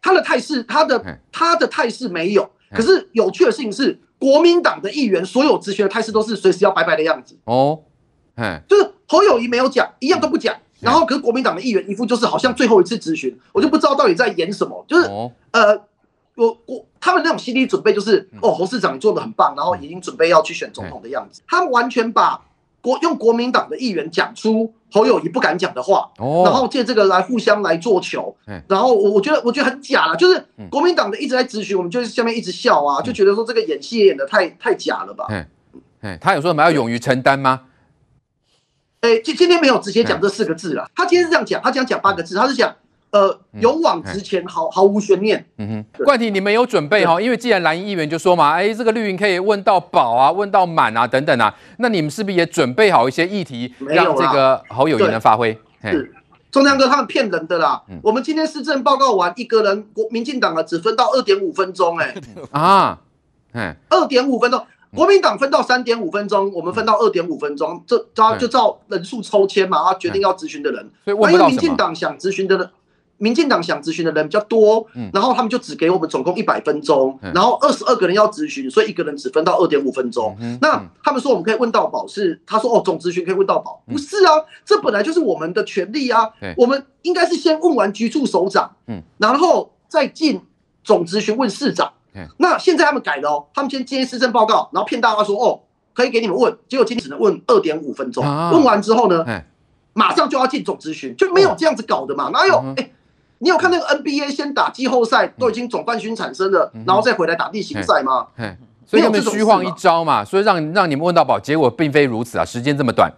[SPEAKER 11] 他的态势，他的他的态势没有。可是有趣的事情是，国民党的议员所有咨询的态势都是随时要拜拜的样子。哦，嗯，就是。侯友谊没有讲，一样都不讲，然后可是国民党的议员一副就是好像最后一次质询，我就不知道到底在演什么，就是呃，我我他们那种心理准备就是哦，侯市长你做的很棒，然后已经准备要去选总统的样子，他们完全把国用国民党的议员讲出侯友谊不敢讲的话，然后借这个来互相来做球，然后我我觉得我觉得很假了，就是国民党的一直在质询，我们就是下面一直笑啊，就觉得说这个演戏演的太太假了吧？
[SPEAKER 2] 他有说什么要勇于承担吗？
[SPEAKER 11] 哎，今今天没有直接讲这四个字了。他今天是这样讲，他讲讲八个字，他是讲，呃，勇往直前，毫毫无悬念。嗯
[SPEAKER 2] 哼，冠廷，你们有准备哈？因为既然蓝营议员就说嘛，哎，这个绿营可以问到饱啊，问到满啊，等等啊，那你们是不是也准备好一些议题，让这个侯友宜能发挥？
[SPEAKER 11] 是，中亮哥他们骗人的啦。我们今天市政报告完，一个人国民进党啊，只分到二点五分钟，哎，啊，嗯，二点五分钟。国民党分到三点五分钟，我们分到二点五分钟，这他就照人数抽签嘛，他决定要咨询的人。所以因为民进党想咨询的人，民进党想咨询的人比较多，然后他们就只给我们总共一百分钟，然后二十二个人要咨询，所以一个人只分到二点五分钟。那他们说我们可以问到饱，是他说哦，总咨询可以问到饱，不是啊，这本来就是我们的权利啊，我们应该是先问完局处首长，然后再进总咨询问市长。那现在他们改了哦，他们先接施政报告，然后骗大家说哦，可以给你们问，结果今天只能问二点五分钟，问完之后呢，马上就要进总咨询，就没有这样子搞的嘛？哪有？哎，你有看那个 NBA 先打季后赛，都已经总冠军产生了，然后再回来打例行赛吗？
[SPEAKER 2] 所以他们虚晃一招嘛，所以让让你们问到宝，结果并非如此啊，时间这么短。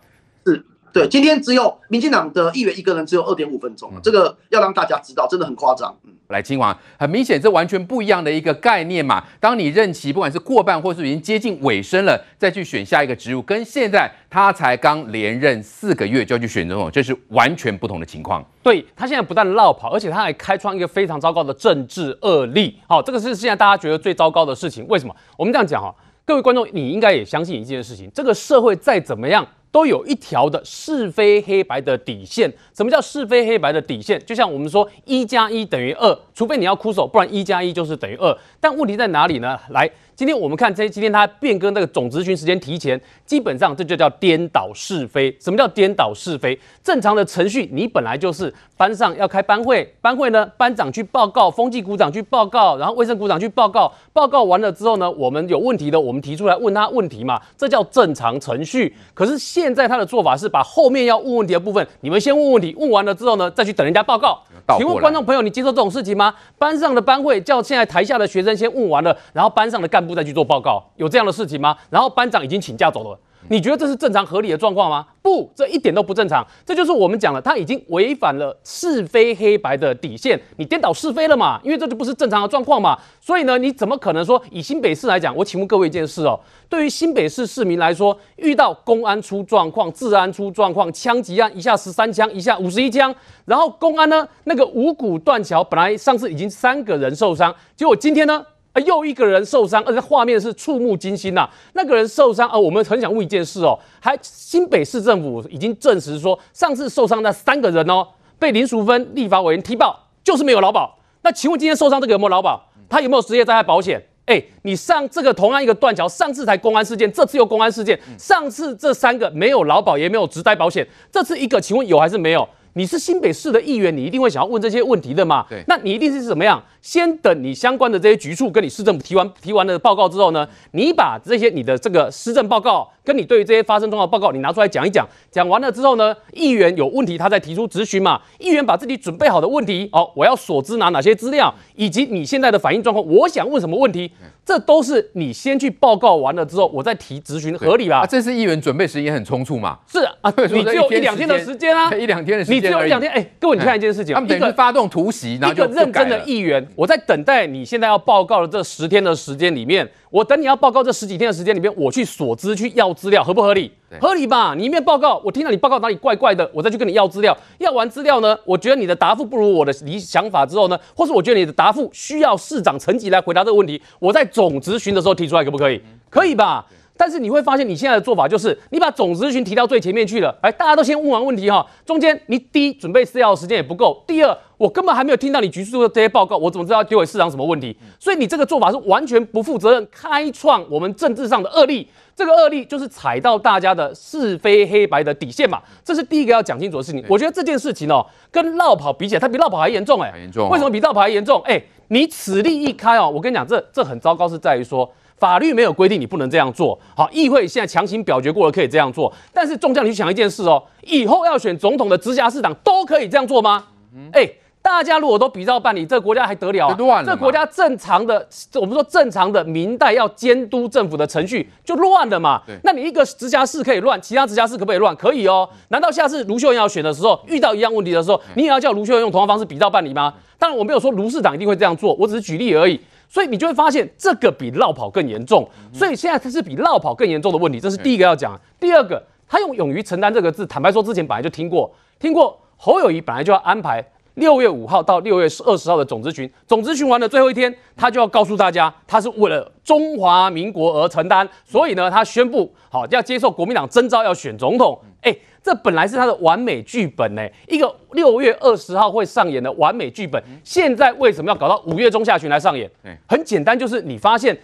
[SPEAKER 11] 是。对，今天只有民进党的议员一个人，只有二点五分钟，这个要让大家知道，真的很夸张。嗯，
[SPEAKER 2] 来，金王，很明显，这完全不一样的一个概念嘛。当你任期不管是过半，或是已经接近尾声了，再去选下一个职务，跟现在他才刚连任四个月就要去选总统，这是完全不同的情况。
[SPEAKER 12] 对，他现在不但落跑，而且他还开创一个非常糟糕的政治恶例。好，这个是现在大家觉得最糟糕的事情。为什么？我们这样讲哈，各位观众，你应该也相信一件事情：这个社会再怎么样。都有一条的是非黑白的底线。什么叫是非黑白的底线？就像我们说一加一等于二，除非你要哭手，不然一加一就是等于二。但问题在哪里呢？来。今天我们看这今天他变更那个总质询时间提前，基本上这就叫颠倒是非。什么叫颠倒是非？正常的程序，你本来就是班上要开班会，班会呢班长去报告，风纪股长去报告，然后卫生股长去报告，报告完了之后呢，我们有问题的，我们提出来问他问题嘛，这叫正常程序。可是现在他的做法是把后面要问问题的部分，你们先问问题，问完了之后呢，再去等人家报告。请问观众朋友，你接受这种事情吗？班上的班会叫现在台下的学生先问完了，然后班上的干部。再去做报告，有这样的事情吗？然后班长已经请假走了，你觉得这是正常合理的状况吗？不，这一点都不正常。这就是我们讲了，他已经违反了是非黑白的底线，你颠倒是非了嘛？因为这就不是正常的状况嘛。所以呢，你怎么可能说以新北市来讲？我请问各位一件事哦，对于新北市市民来说，遇到公安出状况、治安出状况、枪击案一下十三枪，一下五十一枪，然后公安呢那个五股断桥，本来上次已经三个人受伤，结果今天呢？啊，又一个人受伤，而且画面是触目惊心呐、啊。那个人受伤，啊，我们很想问一件事哦，还新北市政府已经证实说，上次受伤那三个人哦，被林淑芬立法委员踢爆，就是没有劳保。那请问今天受伤这个有没有劳保？他有没有职业灾害保险？哎，你上这个同样一个断桥，上次才公安事件，这次又公安事件，上次这三个没有劳保也没有职灾保险，这次一个，请问有还是没有？你是新北市的议员，你一定会想要问这些问题的嘛？对，那你一定是怎么样？先等你相关的这些局处跟你市政府提完提完了报告之后呢，你把这些你的这个施政报告跟你对于这些发生状况报告，你拿出来讲一讲。讲完了之后呢，议员有问题他再提出质询嘛。议员把自己准备好的问题，哦，我要所知拿哪些资料，以及你现在的反应状况，我想问什么问题，这都是你先去报告完了之后，我再提质询，合理吧？
[SPEAKER 2] 啊，这次议员准备时间也很匆促嘛。
[SPEAKER 12] 是啊，你只有一两天的时间啊，
[SPEAKER 2] 一两天的时间。
[SPEAKER 12] 你只有一两天，哎，各位，你看一件事情，
[SPEAKER 2] 他们等于发动突袭，
[SPEAKER 12] 一个认真的议员，我在等待你现在要报告的这十天的时间里面，我等你要报告这十几天的时间里面，我去索资去要资料，合不合理？合理吧？你一面报告，我听到你报告哪里怪怪的，我再去跟你要资料。要完资料呢，我觉得你的答复不如我的理想法之后呢，或是我觉得你的答复需要市长层级来回答这个问题，我在总咨询的时候提出来，可不可以？可以吧？但是你会发现，你现在的做法就是，你把总咨询提到最前面去了，哎，大家都先问完问题哈，中间你第一准备资料的时间也不够，第二我根本还没有听到你局处的这些报告，我怎么知道要丢给市长什么问题？所以你这个做法是完全不负责任，开创我们政治上的恶例，这个恶例就是踩到大家的是非黑白的底线嘛，这是第一个要讲清楚的事情。我觉得这件事情哦，跟落跑比起来，它比落跑还严重哎，
[SPEAKER 2] 严重，
[SPEAKER 12] 为什么比落跑还严重？哎，你此例一开哦，我跟你讲，这这很糟糕，是在于说。法律没有规定你不能这样做，好，议会现在强行表决过了可以这样做，但是众将你去想一件事哦，以后要选总统的直辖市长都可以这样做吗？哎、嗯，大家如果都比照办理，这个国家还得了啊？乱了。这国家正常的，我们说正常的明代要监督政府的程序就乱了嘛？对，那你一个直辖市可以乱，其他直辖市可不可以乱？可以哦。难道下次卢秀燕要选的时候遇到一样问题的时候，你也要叫卢秀燕用同样方式比照办理吗？当然我没有说卢市长一定会这样做，我只是举例而已。所以你就会发现，这个比落跑更严重。所以现在它是比落跑更严重的问题，这是第一个要讲。第二个，他用“勇于承担”这个字，坦白说，之前本来就听过，听过侯友谊本来就要安排六月五号到六月二十号的总咨询，总咨询完的最后一天，他就要告诉大家，他是为了中华民国而承担。所以呢，他宣布好要接受国民党征召，要选总统。哎。这本来是他的完美剧本呢，一个六月二十号会上演的完美剧本，现在为什么要搞到五月中下旬来上演？很简单，就是你发现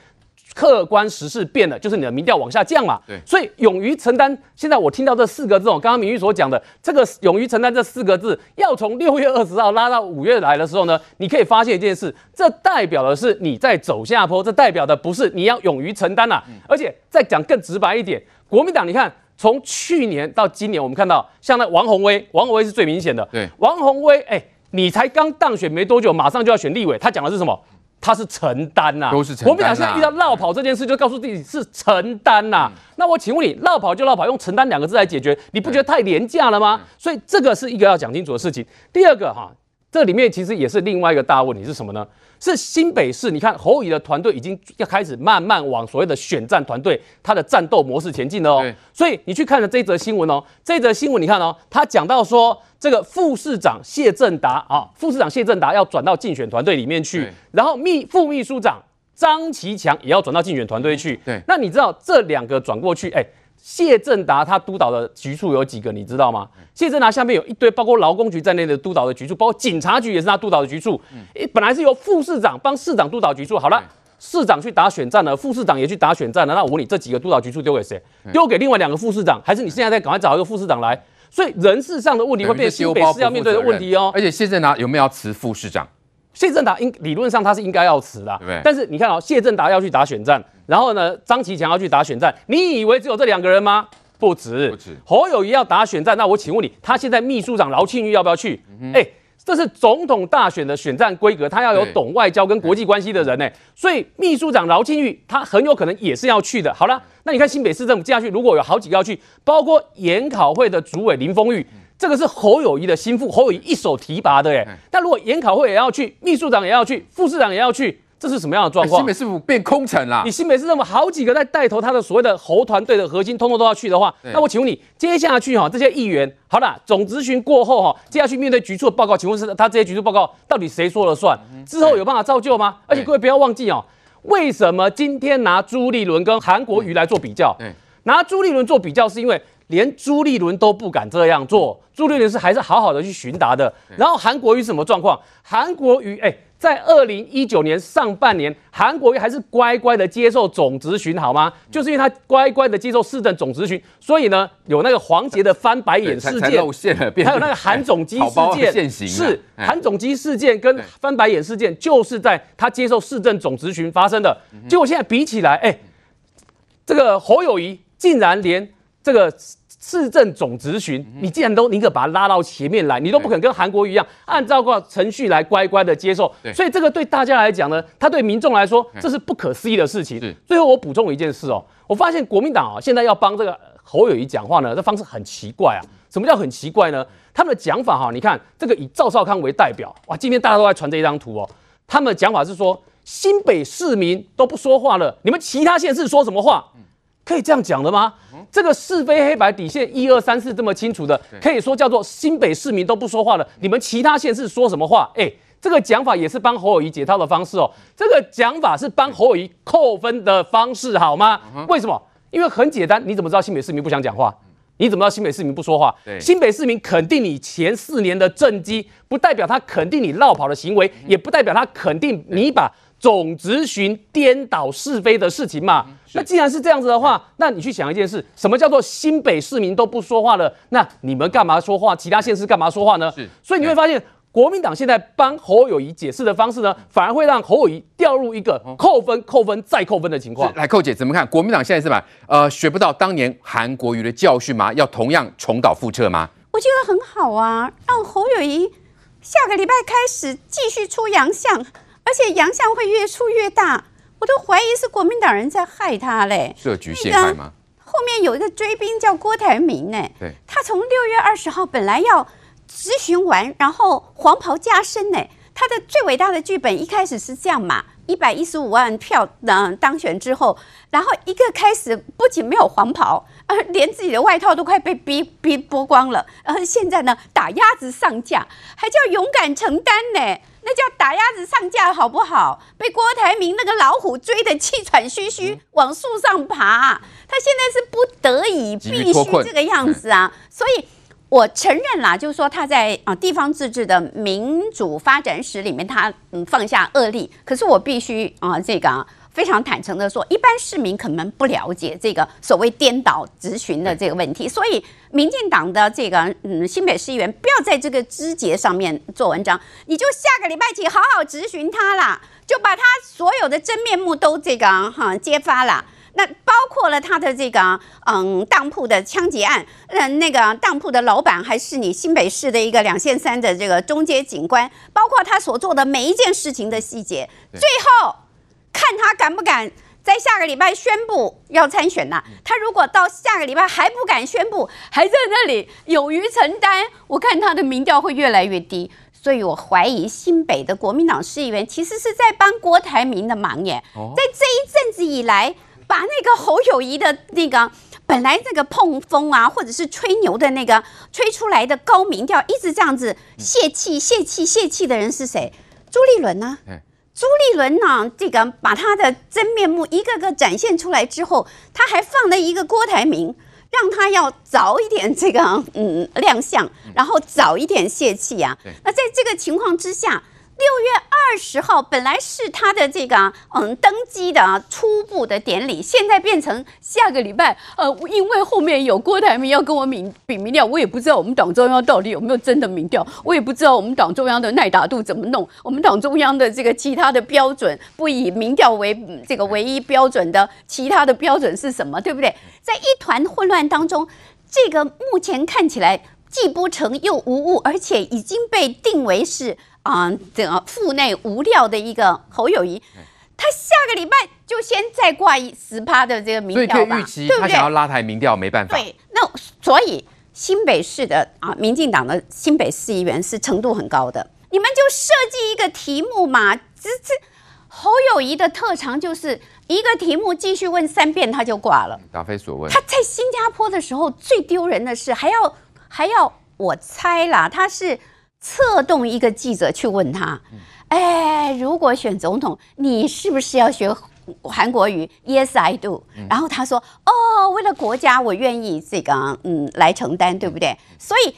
[SPEAKER 12] 客观时事变了，就是你的民调往下降嘛。对，所以勇于承担。现在我听到这四个字，刚刚明玉所讲的这个勇于承担这四个字，要从六月二十号拉到五月来的时候呢，你可以发现一件事，这代表的是你在走下坡，这代表的不是你要勇于承担呐。而且再讲更直白一点，国民党，你看。从去年到今年，我们看到像那王宏威，王宏威是最明显的。对，王宏威，哎，你才刚当选没多久，马上就要选立委，他讲的是什么？他是承担呐、啊，都是承担、啊。国民党现在遇到绕跑这件事，就告诉自己是承担呐、啊。嗯、那我请问你，绕跑就绕跑，用承担两个字来解决，你不觉得太廉价了吗？所以这个是一个要讲清楚的事情。第二个哈，这里面其实也是另外一个大问题是什么呢？是新北市，你看侯乙的团队已经要开始慢慢往所谓的选战团队他的战斗模式前进了哦。所以你去看了这则新闻哦，这则新闻你看哦，他讲到说这个副市长谢振达啊，副市长谢振达要转到竞选团队里面去，然后秘副秘书长张其强也要转到竞选团队去。对，那你知道这两个转过去，哎。谢政达他督导的局处有几个，你知道吗？谢政达下面有一堆，包括劳工局在内的督导的局处，包括警察局也是他督导的局处。嗯，本来是由副市长帮市长督导局处，好了，市长去打选战了，副市长也去打选战了。那我问你，这几个督导局处丢给谁？丢给另外两个副市长，还是你现在再赶快找一个副市长来？所以人事上的问题会变成新北市要面对的问题哦。而且谢政达有没有要辞副市长？谢政达应理论上他是应该要辞的。但是你看哦，谢政达要去打选战，然后呢，张其强要去打选战，你以为只有这两个人吗？不止，不止。侯友谊要打选战，那我请问你，他现在秘书长劳庆玉要不要去？哎、这是总统大选的选战规格，他要有懂外交跟国际关系的人呢。所以秘书长饶庆玉他很有可能也是要去的。好了，那你看新北市政府接下去如果有好几个要去，包括研考会的主委林丰裕，这个是侯友谊的心腹，侯友谊一手提拔的哎。但如果研考会也要去，秘书长也要去，副市长也要去。这是什么样的状况？
[SPEAKER 2] 新北市府变空城了。
[SPEAKER 12] 你新北市政府好几个在带头，他的所谓的侯团队的核心，通通都要去的话，那我请问你，接下去哈这些议员，好了，总咨询过后哈，接下去面对局处的报告，请问是他这些局处报告到底谁说了算？之后有办法照旧吗？而且各位不要忘记哦，为什么今天拿朱立伦跟韩国瑜来做比较？拿朱立伦做比较，是因为连朱立伦都不敢这样做，朱立伦是还是好好的去询答的。然后韩国瑜什么状况？韩国瑜哎。在二零一九年上半年，韩国瑜还是乖乖的接受总质询，好吗？就是因为他乖乖的接受市政总质询，所以呢，有那个黄杰的翻白眼事件，
[SPEAKER 2] 露馅了，
[SPEAKER 12] 还有那个韩总机事件，是韩总机事件跟翻白眼事件，就是在他接受市政总咨询发生的。结果现在比起来，哎，这个侯友谊竟然连这个。市政总执询，你既然都宁可把它拉到前面来，你都不肯跟韩国一样按照个程序来乖乖的接受，所以这个对大家来讲呢，他对民众来说这是不可思议的事情。最后我补充一件事哦，我发现国民党啊现在要帮这个侯友谊讲话呢，这方式很奇怪啊。什么叫很奇怪呢？他们的讲法哈，你看这个以赵少康为代表，哇，今天大家都在传这一张图哦。他们的讲法是说，新北市民都不说话了，你们其他县市说什么话？可以这样讲的吗？这个是非黑白底线一二三四这么清楚的，可以说叫做新北市民都不说话了，你们其他县市说什么话？哎，这个讲法也是帮侯友谊解套的方式哦。这个讲法是帮侯友谊扣分的方式，好吗？为什么？因为很简单，你怎么知道新北市民不想讲话？你怎么知道新北市民不说话？新北市民肯定你前四年的政绩，不代表他肯定你绕跑的行为，也不代表他肯定你把。总执询颠倒是非的事情嘛？那既然是这样子的话，那你去想一件事，什么叫做新北市民都不说话了？那你们干嘛说话？其他县市干嘛说话呢？是，所以你会发现，国民党现在帮侯友谊解释的方式呢，反而会让侯友宜掉入一个扣分、扣分再扣分的情况。
[SPEAKER 2] 来，寇姐怎么看？国民党现在是吧？呃，学不到当年韩国瑜的教训吗？要同样重蹈覆辙吗？
[SPEAKER 13] 我觉得很好啊，让侯友宜下个礼拜开始继续出洋相。而且洋相会越出越大，我都怀疑是国民党人在害他嘞。
[SPEAKER 2] 设局陷害吗？
[SPEAKER 13] 后面有一个追兵叫郭台铭呢，对，他从六月二十号本来要咨询完，然后黄袍加身呢。他的最伟大的剧本一开始是这样嘛，一百一十五万票嗯当选之后，然后一个开始不仅没有黄袍，而连自己的外套都快被逼逼剥光了，然后现在呢打鸭子上架，还叫勇敢承担呢。那叫打鸭子上架好不好？被郭台铭那个老虎追得气喘吁吁，往树上爬。他现在是不得已，必须这个样子啊。所以，我承认啦，就是说他在啊地方自治的民主发展史里面，他嗯放下恶例。可是我必须啊这个。非常坦诚的说，一般市民可能不了解这个所谓颠倒质询的这个问题，所以民进党的这个嗯新北市议员不要在这个枝节上面做文章，你就下个礼拜起好好质询他啦，就把他所有的真面目都这个哈揭发了。那包括了他的这个嗯当铺的枪击案，嗯那个当铺的老板还是你新北市的一个两线三的这个中阶警官，包括他所做的每一件事情的细节，最后。看他敢不敢在下个礼拜宣布要参选呐？他如果到下个礼拜还不敢宣布，还在那里勇于承担，我看他的民调会越来越低。所以我怀疑新北的国民党市议员其实是在帮郭台铭的忙耶。在这一阵子以来，把那个侯友谊的那个本来那个碰风啊，或者是吹牛的那个吹出来的高民调，一直这样子泄气、泄气、泄气的人是谁？朱立伦呢？朱立伦呢？这个把他的真面目一个个展现出来之后，他还放了一个郭台铭，让他要早一点这个嗯亮相，然后早一点泄气啊。那在这个情况之下。六月二十号本来是他的这个嗯登基的初步的典礼，现在变成下个礼拜。呃，因为后面有郭台铭要跟我比比民调，我也不知道我们党中央到底有没有真的民调，我也不知道我们党中央的耐打度怎么弄，我们党中央的这个其他的标准不以民调为这个唯一标准的，其他的标准是什么？对不对？在一团混乱当中，这个目前看起来。既不成又无物，而且已经被定为是啊这个腹内无料的一个侯友谊，他下个礼拜就先再挂一十趴的这个民调吧，
[SPEAKER 2] 所以可以预期他想要拉抬民调没办法。
[SPEAKER 13] 对，那所以新北市的啊，民进党的新北市议员是程度很高的，你们就设计一个题目嘛，这这侯友谊的特长就是。一个题目继续问三遍他就挂了，
[SPEAKER 2] 答非所问。
[SPEAKER 13] 他在新加坡的时候最丢人的是还要还要我猜啦，他是策动一个记者去问他，哎，如果选总统，你是不是要学韩国语？Yes, I do。然后他说，哦，为了国家，我愿意这个嗯来承担，对不对？所以。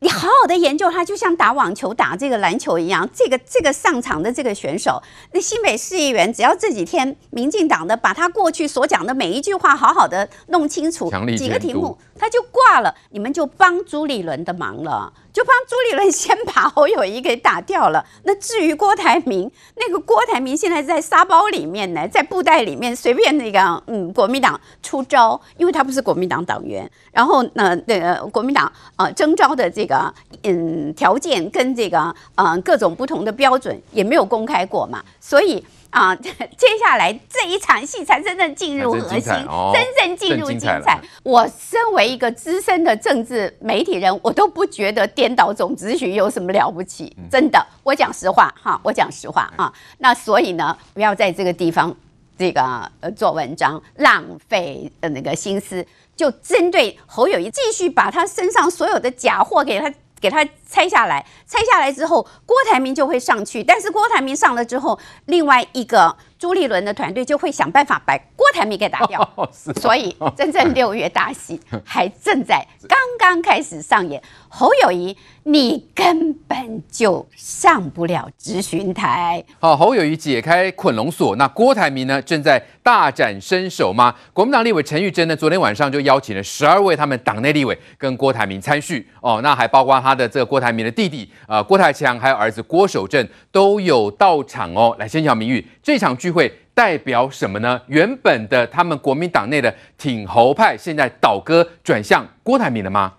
[SPEAKER 13] 你好好的研究他，就像打网球、打这个篮球一样。这个这个上场的这个选手，那新北市议员只要这几天民进党的把他过去所讲的每一句话好好的弄清楚，几个题目他就挂了，你们就帮朱立伦的忙了。就帮朱立伦先把侯友谊给打掉了。那至于郭台铭，那个郭台铭现在在沙包里面呢，在布袋里面随便那个嗯，国民党出招，因为他不是国民党党员。然后呢，那个国民党啊征召的这个嗯条件跟这个嗯各种不同的标准也没有公开过嘛，所以。啊，接下来这一场戏才真正进入核心，哦、真正进入精彩。我身为一个资深的政治媒体人，我都不觉得颠倒总咨询有什么了不起，嗯、真的。我讲实话哈，我讲实话啊。那所以呢，不要在这个地方这个呃做文章，浪费呃那个心思，就针对侯友谊继续把他身上所有的假货给他。给他拆下来，拆下来之后，郭台铭就会上去。但是郭台铭上了之后，另外一个朱立伦的团队就会想办法把郭台铭给打掉。哦、所以，真正六月大戏 还正在刚刚开始上演。侯友谊，你根本就上不了质询台。
[SPEAKER 2] 好，侯友谊解开捆龙锁，那郭台铭呢？正在大展身手吗？国民党立委陈玉珍呢？昨天晚上就邀请了十二位他们党内立委跟郭台铭参叙哦，那还包括他的这个郭台铭的弟弟啊、呃、郭台强，还有儿子郭守正都有到场哦。来，先讲明玉，这场聚会代表什么呢？原本的他们国民党内的挺侯派，现在倒戈转向郭台铭了吗？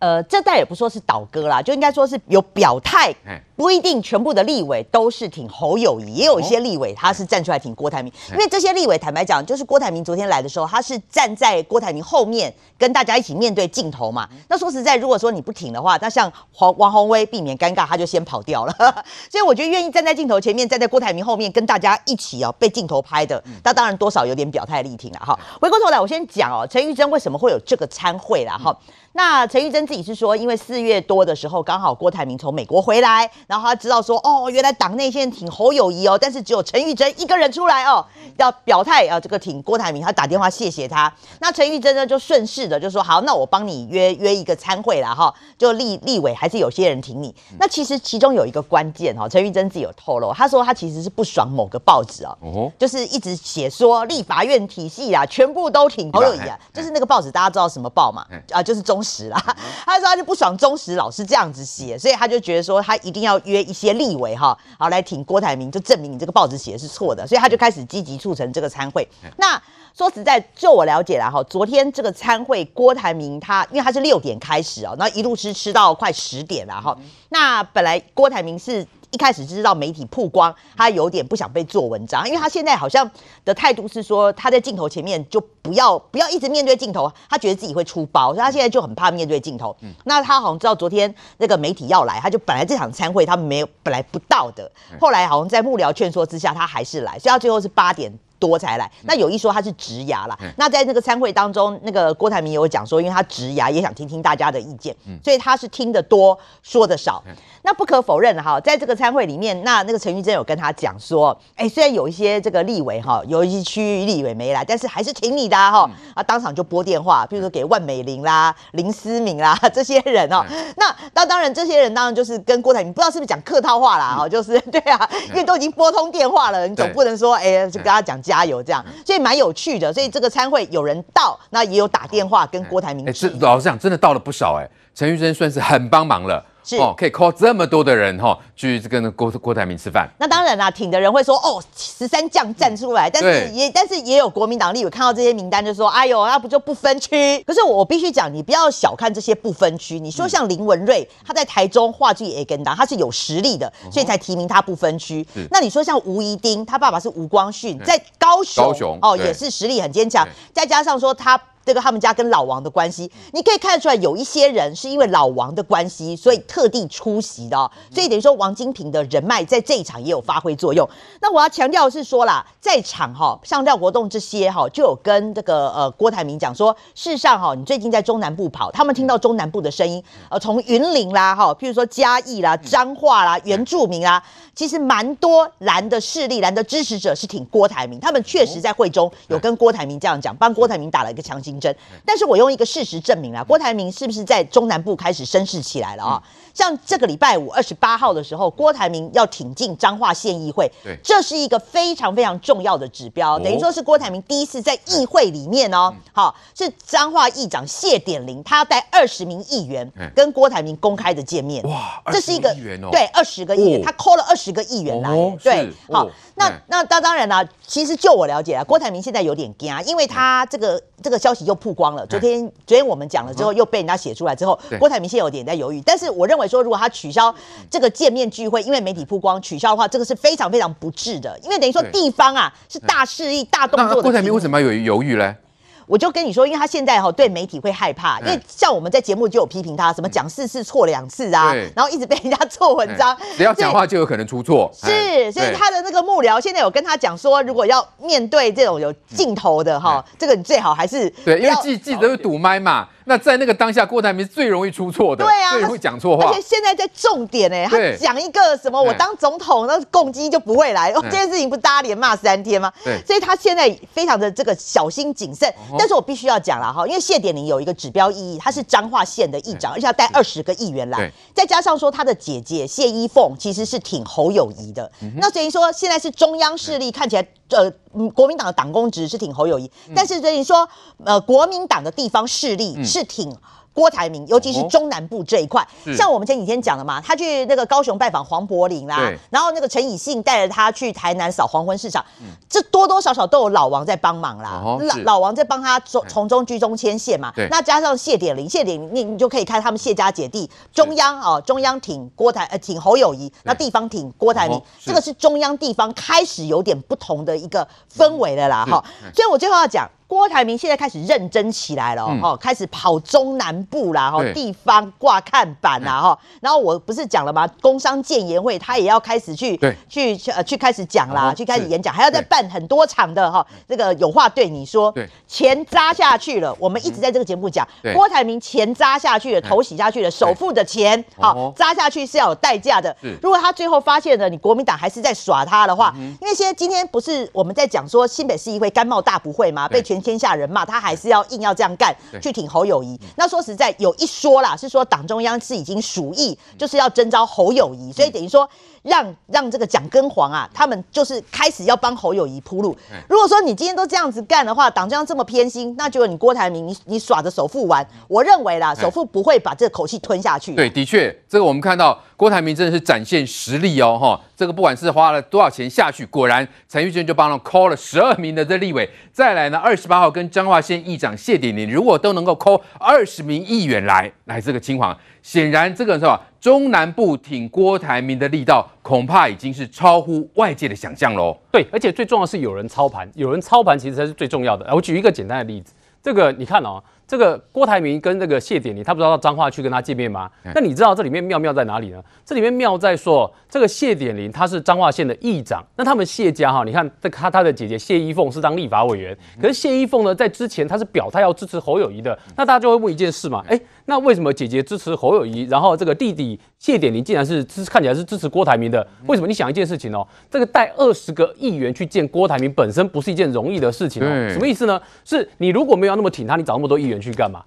[SPEAKER 4] 呃，这倒也不说是倒戈啦，就应该说是有表态，不一定全部的立委都是挺侯友谊，也有一些立委他是站出来挺郭台铭。因为这些立委坦白讲，就是郭台铭昨天来的时候，他是站在郭台铭后面跟大家一起面对镜头嘛。那说实在，如果说你不挺的话，那像黄王宏威避免尴尬，他就先跑掉了。所以我觉得愿意站在镜头前面，站在郭台铭后面跟大家一起哦被镜头拍的，那当然多少有点表态力挺了哈。回过头来，我先讲哦，陈玉珍为什么会有这个参会啦哈。那陈玉珍自己是说，因为四月多的时候，刚好郭台铭从美国回来，然后他知道说，哦，原来党内现在挺侯友谊哦，但是只有陈玉珍一个人出来哦，要表态啊，这个挺郭台铭，他打电话谢谢他。那陈玉珍呢，就顺势的就说，好，那我帮你约约一个参会啦哈，就立立委还是有些人挺你。那其实其中有一个关键哈，陈玉珍自己有透露，他说他其实是不爽某个报纸哦，就是一直写说立法院体系啊，全部都挺侯友谊啊，就是那个报纸大家知道什么报嘛？啊，就是中。实啦，他说他就不爽中时老是这样子写，所以他就觉得说他一定要约一些立委哈，好来挺郭台铭，就证明你这个报纸写的是错的，所以他就开始积极促成这个参会。那说实在，就我了解啦哈，昨天这个参会，郭台铭他因为他是六点开始哦，那一路吃吃到快十点了哈。那本来郭台铭是。一开始就知道媒体曝光，他有点不想被做文章，因为他现在好像的态度是说，他在镜头前面就不要不要一直面对镜头，他觉得自己会出包，所以他现在就很怕面对镜头。嗯，那他好像知道昨天那个媒体要来，他就本来这场参会他没有本来不到的，后来好像在幕僚劝说之下，他还是来，所以他最后是八点多才来。那有一说他是直牙啦，那在那个参会当中，那个郭台铭有讲说，因为他直牙也想听听大家的意见，所以他是听得多说的少。那不可否认哈，在这个参会里面，那那个陈玉珍有跟他讲说，哎，虽然有一些这个立委哈，有一些区域立委没来，但是还是挺你的哈。啊，当场就拨电话，比如说给万美玲啦、林思敏啦这些人哦。那那当然，这些人当然就是跟郭台铭不知道是不是讲客套话啦哈，就是对啊，因为都已经拨通电话了，你总不能说哎，就跟他讲加油这样，所以蛮有趣的。所以这个参会有人到，那也有打电话跟郭台铭。哎，是
[SPEAKER 2] 老实讲，真的到了不少哎。陈玉珍算是很帮忙了。是哦，可以 call 这么多的人哈、哦、去跟郭郭台铭吃饭。
[SPEAKER 4] 那当然啦，挺的人会说哦，十三将站出来，但是也但是也有国民党立委看到这些名单就说，哎呦，那不就不分区？可是我必须讲，你不要小看这些不分区。你说像林文瑞，他在台中话剧也跟当，他是有实力的，所以才提名他不分区。那你说像吴怡丁，他爸爸是吴光训，在高雄，高雄哦也是实力很坚强，再加上说他。这个他们家跟老王的关系，你可以看得出来，有一些人是因为老王的关系，所以特地出席的哦。所以等于说，王金平的人脉在这一场也有发挥作用。那我要强调的是说啦，在场哈，像廖国栋这些哈，就有跟这个呃郭台铭讲说，事实上哈，你最近在中南部跑，他们听到中南部的声音，呃，从云林啦哈，譬如说嘉义啦、彰化啦、原住民啦，其实蛮多蓝的势力、蓝的支持者是挺郭台铭，他们确实在会中有跟郭台铭这样讲，帮郭台铭打了一个强心。但是我用一个事实证明了，郭台铭是不是在中南部开始声势起来了啊？像这个礼拜五二十八号的时候，郭台铭要挺进彰化县议会，对，这是一个非常非常重要的指标，等于说是郭台铭第一次在议会里面哦，好，是彰化议长谢点玲，他要带二十名议员跟郭台铭公开的见面，哇，这是一个对二十个议员，他 call 了二十个议员来，对，好，那那当当然了，其实就我了解啊，郭台铭现在有点惊，因为他这个这个消息又曝光了，昨天昨天我们讲了之后又被人家写出来之后，郭台铭现在有点在犹豫，但是我认为。说如果他取消这个见面聚会，因为媒体曝光取消的话，这个是非常非常不智的，因为等于说地方啊是大势力、大动作的。
[SPEAKER 2] 郭台铭为什么要有犹豫呢？
[SPEAKER 4] 我就跟你说，因为他现在哈对媒体会害怕，因为像我们在节目就有批评他，什么讲四次错两次啊，然后一直被人家做文章，
[SPEAKER 2] 只要讲话就有可能出错。
[SPEAKER 4] 是，所以他的那个幕僚现在有跟他讲说，如果要面对这种有镜头的哈，这个你最好还是
[SPEAKER 2] 对，因为记记者会堵麦嘛。那在那个当下，郭台铭是最容易出错的，对啊，最容易讲错话。
[SPEAKER 4] 而且现在在重点哎，他讲一个什么，我当总统，那共机就不会来。哦，这件事情不大家连骂三天吗？对，所以他现在非常的这个小心谨慎。但是我必须要讲了哈，因为谢典玲有一个指标意义，他是彰化县的议长，而且要带二十个议员来，再加上说他的姐姐谢依凤其实是挺侯友谊的。那等于说现在是中央势力看起来，呃，国民党的党公职是挺侯友谊，但是等于说，呃，国民党的地方势力。是挺郭台铭，尤其是中南部这一块，像我们前几天讲的嘛，他去那个高雄拜访黄柏林啦，然后那个陈以信带着他去台南扫黄昏市场，这多多少少都有老王在帮忙啦，老老王在帮他从从中居中牵线嘛，那加上谢典林，谢典林你你就可以看他们谢家姐弟，中央哦，中央挺郭台呃挺侯友谊，那地方挺郭台铭，这个是中央地方开始有点不同的一个氛围的啦哈，所以我最后要讲。郭台铭现在开始认真起来了，哦，开始跑中南部啦，哈，地方挂看板啦，哈，然后我不是讲了吗？工商建言会他也要开始去，去去呃去开始讲啦，去开始演讲，还要再办很多场的哈，这个有话对你说，钱砸下去了，我们一直在这个节目讲，郭台铭钱砸下去了，头洗下去了，首富的钱，好砸下去是要有代价的，如果他最后发现了你国民党还是在耍他的话，因为现在今天不是我们在讲说新北市议会甘茂大不会吗？被全天下人骂，他还是要硬要这样干，去挺侯友谊。那说实在，有一说啦，是说党中央是已经鼠疫，就是要征召侯友谊，所以等于说。让让这个蒋根黄啊，他们就是开始要帮侯友谊铺路。如果说你今天都这样子干的话，党中央这么偏心，那就你郭台铭，你你耍着首富玩，我认为啦，首富不会把这个口气吞下去。
[SPEAKER 2] 对，的确，这个我们看到郭台铭真的是展现实力哦，哈，这个不管是花了多少钱下去，果然陈玉珍就帮他 call 了十二名的这立委，再来呢，二十八号跟彰化县议长谢典林，如果都能够 call 二十名议员来来这个清黄。显然，这个是吧？中南部挺郭台铭的力道，恐怕已经是超乎外界的想象喽。
[SPEAKER 12] 对，而且最重要是有人操盘，有人操盘其实才是最重要的。我举一个简单的例子，这个你看哦。这个郭台铭跟这个谢典林，他不知道到彰化去跟他见面吗？那你知道这里面妙妙在哪里呢？这里面妙在说，这个谢典林他是彰化县的议长，那他们谢家哈，你看这他他的姐姐谢依凤是当立法委员，可是谢依凤呢，在之前他是表态要支持侯友宜的，那大家就会问一件事嘛，哎，那为什么姐姐支持侯友宜，然后这个弟弟谢典林竟然是支看起来是支持郭台铭的？为什么？你想一件事情哦，这个带二十个议员去见郭台铭本身不是一件容易的事情哦，什么意思呢？是你如果没有那么挺他，你找那么多议员去干嘛？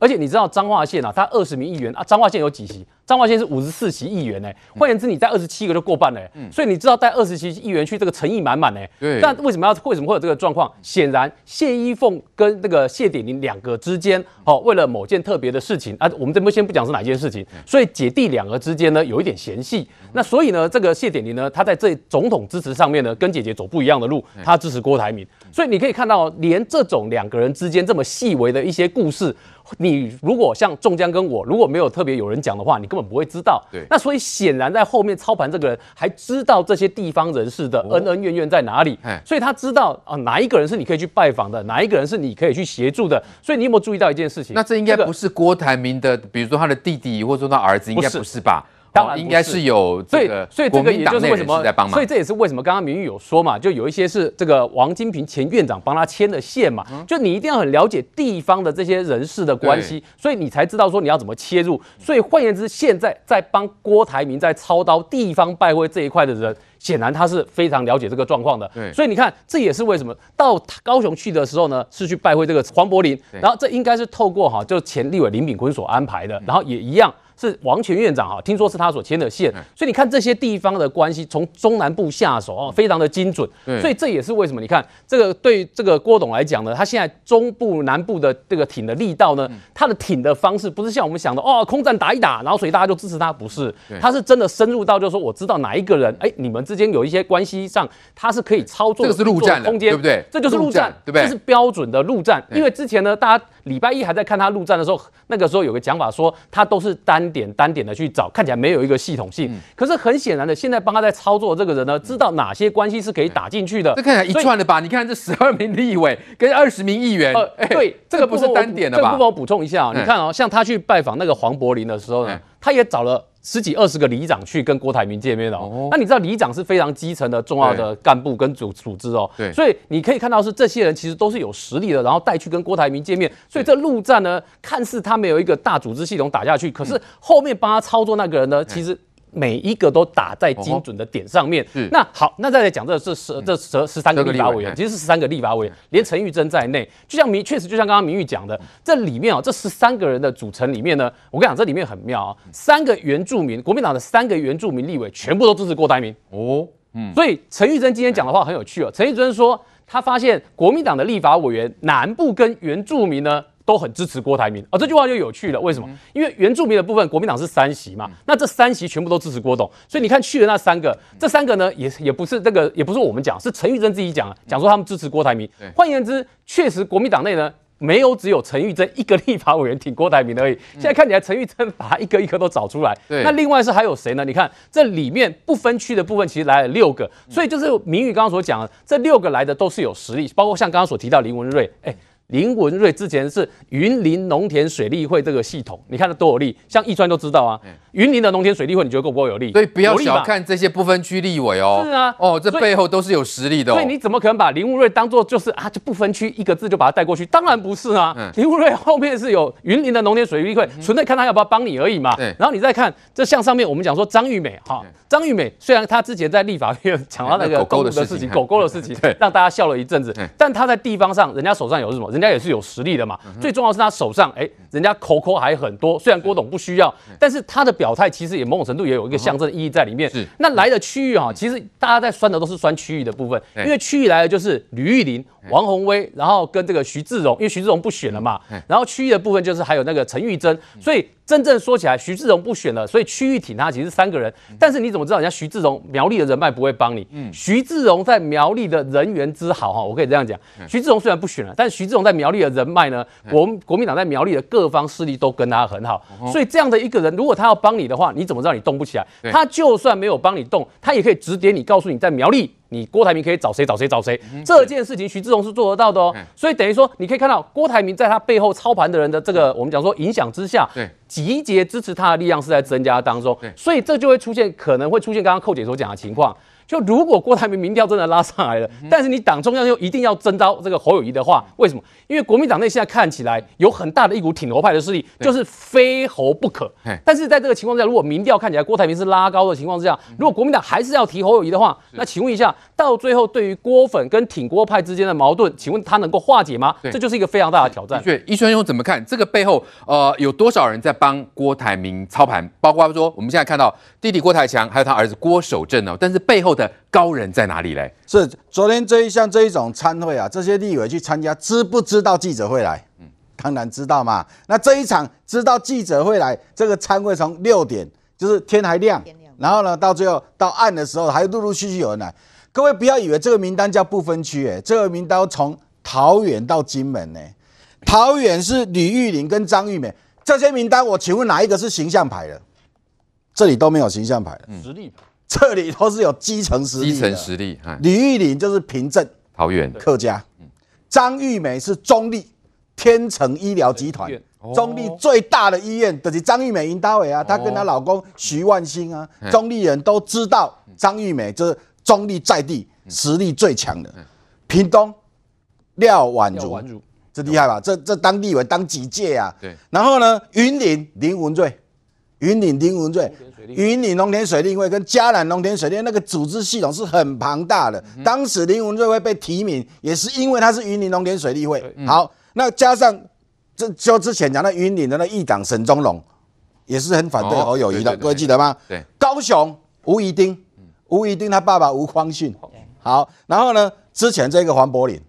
[SPEAKER 12] 而且你知道彰化县啊，他二十名议员啊，彰化县有几席？彰化县是五十四席议员呢，换言之，你带二十七个就过半了。嗯，所以你知道带二十席议员去，这个诚意满满呢。对。但为什么要为什么会有这个状况？显然谢依凤跟那个谢点林两个之间，哦，为了某件特别的事情啊，我们这边先不讲是哪件事情，所以姐弟两个之间呢有一点嫌隙。那所以呢，这个谢点林呢，他在这总统支持上面呢，跟姐姐走不一样的路，他支持郭台铭。所以你可以看到，连这种两个人之间这么细微的一些故事。你如果像仲江跟我，如果没有特别有人讲的话，你根本不会知道。对，那所以显然在后面操盘这个人还知道这些地方人士的恩恩怨怨在哪里，所以他知道啊哪一个人是你可以去拜访的，哪一个人是你可以去协助的。所以你有没有注意到一件事情？
[SPEAKER 2] 那这应该不是郭台铭的，比如说他的弟弟或者说他儿子，应该不是吧？当然应该是有这个，
[SPEAKER 12] 所以这个也就是为什么，所以这也是为什么刚刚明玉有说嘛，就有一些是这个王金平前院长帮他牵的线嘛，就你一定要很了解地方的这些人事的关系，所以你才知道说你要怎么切入。所以换言之，现在在帮郭台铭在操刀地方拜会这一块的人，显然他是非常了解这个状况的。对，所以你看，这也是为什么到高雄去的时候呢，是去拜会这个黄柏林，然后这应该是透过哈，就前立委林炳坤所安排的，然后也一样。是王前院长哈，听说是他所牵的线，所以你看这些地方的关系，从中南部下手哦，非常的精准。所以这也是为什么你看这个对这个郭董来讲呢，他现在中部南部的这个挺的力道呢，他的挺的方式不是像我们想的哦，空战打一打，然后所以大家就支持他，不是，他是真的深入到就是说我知道哪一个人，哎，你们之间有一些关系上，他是可以操作，
[SPEAKER 2] 这个是陆战空间，对不对？
[SPEAKER 12] 这就是陆战，对不对？这是标准的陆战，因为之前呢，大家礼拜一还在看他陆战的时候，那个时候有个讲法说他都是单点单点的去。找看起来没有一个系统性，可是很显然的，现在帮他在操作这个人呢，知道哪些关系是可以打进去的。
[SPEAKER 2] 这看起来一串的吧？你看这十二名立委跟二十名议员，
[SPEAKER 12] 呃，对，这个
[SPEAKER 2] 不是单点的吧？
[SPEAKER 12] 这个不妨我补充一下啊，你看哦，像他去拜访那个黄柏林的时候呢，他也找了。十几二十个里长去跟郭台铭见面哦，那你知道里长是非常基层的重要的干部跟组组织哦，对，所以你可以看到是这些人其实都是有实力的，然后带去跟郭台铭见面，所以这陆战呢，看似他没有一个大组织系统打下去，可是后面帮他操作那个人呢，其实。每一个都打在精准的点上面。哦、那好，那再来讲这这十这十十三个立法委员，其实是十三个立法委员，连陈玉珍在内，就像明确实就像刚刚明玉讲的，这里面啊、哦，这十三个人的组成里面呢，我跟你讲，这里面很妙啊、哦，三个原住民，国民党的三个原住民立委全部都支持郭台铭。哦，嗯，所以陈玉珍今天讲的话很有趣哦，陈玉珍说他发现国民党的立法委员南部跟原住民呢。都很支持郭台铭啊，这句话就有趣了。为什么？因为原住民的部分，国民党是三席嘛，那这三席全部都支持郭董，所以你看去的那三个，这三个呢，也也不是这个，也不是我们讲，是陈玉珍自己讲，讲说他们支持郭台铭。换言之，确实国民党内呢，没有只有陈玉珍一个立法委员挺郭台铭而已。现在看起来，陈玉珍把他一个一个都找出来。那另外是还有谁呢？你看这里面不分区的部分，其实来了六个，所以就是明玉刚刚所讲的，这六个来的都是有实力，包括像刚刚所提到林文瑞，哎。林文瑞之前是云林农田水利会这个系统，你看它多有利，像易川都知道啊。云林的农田水利会，你觉得够不够有利？
[SPEAKER 2] 所以不要小看这些不分区立委哦。是啊，哦，这背后都是有实力的哦。
[SPEAKER 12] 所以你怎么可能把林文瑞当做就是啊，就不分区一个字就把他带过去？当然不是啊。林文瑞后面是有云林的农田水利会，纯粹看他要不要帮你而已嘛。然后你再看这像上面我们讲说张玉美哈，张玉美虽然她之前在立法院讲到那个狗狗的事情，狗狗的事情，让大家笑了一阵子，但她在地方上，人家手上有什么？人家也是有实力的嘛。最重要是他手上哎，人家口口还很多，虽然郭董不需要，但是他的表态其实也某种程度也有一个象征意义在里面。是，那来的区域哈，其实大家在酸的都是酸区域的部分，因为区域来的就是吕玉玲、王宏威，然后跟这个徐志荣，因为徐志荣不选了嘛，然后区域的部分就是还有那个陈玉珍，所以。真正说起来，徐志荣不选了，所以区域挺他其实三个人。但是你怎么知道人家徐志荣苗栗的人脉不会帮你？嗯，徐志荣在苗栗的人缘之好哈，我可以这样讲。徐志荣虽然不选了，但徐志荣在苗栗的人脉呢，国国民党在苗栗的各方势力都跟他很好。所以这样的一个人，如果他要帮你的话，你怎么知道你动不起来？他就算没有帮你动，他也可以指点你，告诉你在苗栗。你郭台铭可以找谁找谁找谁，这件事情徐志荣是做得到的哦。所以等于说，你可以看到郭台铭在他背后操盘的人的这个我们讲说影响之下，对。集结支持他的力量是在增加当中。所以这就会出现可能会出现刚刚寇姐所讲的情况，就如果郭台铭民调真的拉上来了，嗯、但是你党中央又一定要征召这个侯友谊的话，为什么？因为国民党内现在看起来有很大的一股挺侯派的势力，就是非侯不可。但是在这个情况下，如果民调看起来郭台铭是拉高的情况之下，如果国民党还是要提侯友谊的话，那请问一下，到最后对于郭粉跟挺郭派之间的矛盾，请问他能够化解吗？这就是一个非常大的挑战。
[SPEAKER 2] 对，易川兄怎么看这个背后？呃，有多少人在帮郭台铭操盘？包括说我们现在看到弟弟郭台强，还有他儿子郭守正呢，但是背后的高人在哪里嘞？
[SPEAKER 9] 是昨天这一项这一种参会啊，这些立委去参加，知不知道记者会来？嗯，当然知道嘛。那这一场知道记者会来，这个参会从六点就是天还亮，然后呢，到最后到暗的时候，还陆陆续续有人来。各位不要以为这个名单叫不分区，哎，这个名单从桃园到金门，呢。桃园是吕玉玲跟张玉美，这些名单，我请问哪一个是形象牌的？这里都没有形象牌的，实力牌。这里都是有基层实力。
[SPEAKER 2] 基层实力，
[SPEAKER 9] 吕玉林就是平镇
[SPEAKER 2] 桃园
[SPEAKER 9] 客家，张玉梅是中立天成医疗集团，中立最大的医院就是张玉梅引导的啊，她跟她老公徐万兴啊，中立人都知道张玉梅就是中立在地实力最强的。屏东廖婉如，这厉害吧？这这当地委当几届啊？对。然后呢，云林林文瑞，云林林文瑞。云林农田水利会跟嘉南农田水利那个组织系统是很庞大的。嗯、当时林文瑞会被提名，也是因为他是云林农田水利会。嗯、好，那加上这就之前讲的云林的那议长沈宗龙，也是很反对侯友谊的，各位记得吗？对。高雄吴怡丁，吴怡丁他爸爸吴匡训。好，然后呢，之前这个黄柏林，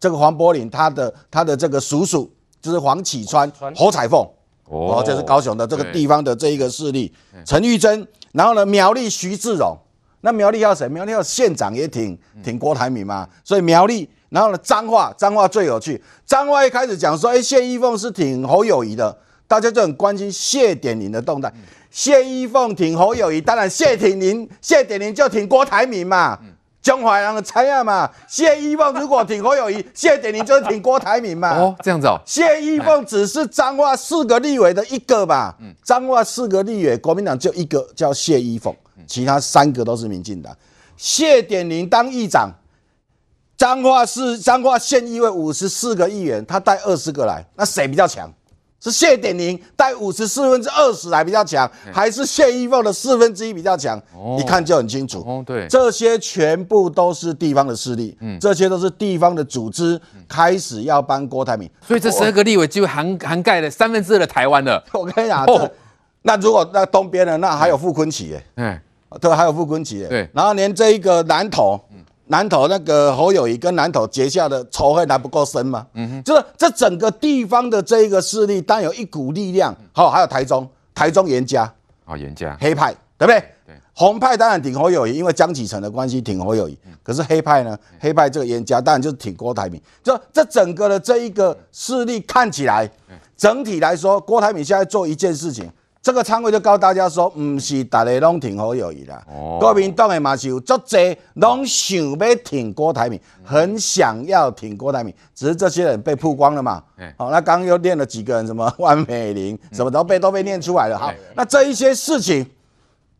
[SPEAKER 9] 这个黄柏林他的他的这个叔叔就是黄启川、侯彩凤。哦，这是高雄的这个地方的这一个势力，陈玉珍，然后呢，苗栗徐志荣，那苗栗要谁？苗栗要县长也挺挺郭台铭嘛，所以苗栗，然后呢，彰化，彰化最有趣，彰化一开始讲说，哎，谢依凤是挺侯友谊的，大家就很关心谢点林的动态，谢依凤挺侯友谊，当然谢挺林，谢点林就挺郭台铭嘛。江淮人的猜啊嘛，谢依凤如果挺侯友谊，谢点林就是挺郭台铭嘛。
[SPEAKER 2] 哦，这样子哦。
[SPEAKER 9] 谢依凤只是彰化四个立委的一个吧？嗯，彰化四个立委，国民党就一个叫谢依凤，其他三个都是民进党。谢点林当议长，彰化市彰化县议会五十四个议员，他带二十个来，那谁比较强？是谢点林带五十四分之二十来比较强，还是谢依凤的四分之一比较强？哦，一看就很清楚。哦，对，这些全部都是地方的势力，嗯，这些都是地方的组织开始要帮郭台铭，
[SPEAKER 2] 所以这十二个立委就涵涵盖了三分之二的台湾了。
[SPEAKER 9] 我跟你讲，哦，那如果那东边的那还有傅昆萁耶，嗯，对，还有傅昆萁耶，对，然后连这一个南投。南投那个侯友谊跟南投结下的仇恨还不够深吗？嗯哼，就是这整个地方的这一个势力，当然有一股力量。好，还有台中，台中严家，
[SPEAKER 2] 啊，颜家
[SPEAKER 9] 黑派，对不对？对，红派当然挺侯友谊，因为江启臣的关系挺侯友宜。可是黑派呢？黑派这个严家当然就是挺郭台铭。就这整个的这一个势力看起来，整体来说，郭台铭现在做一件事情。这个参会就告诉大家说，不是大家拢挺侯友谊啦。哦、国民党的嘛是有足侪拢想要挺郭台铭，很想要挺郭台铭，只是这些人被曝光了嘛。嗯、好，那刚刚又念了几个人，什么万美玲，什么都被都被念出来了。好，那这一些事情，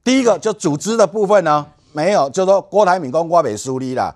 [SPEAKER 9] 第一个就组织的部分呢，没有，就说郭台铭跟我袂输你啦。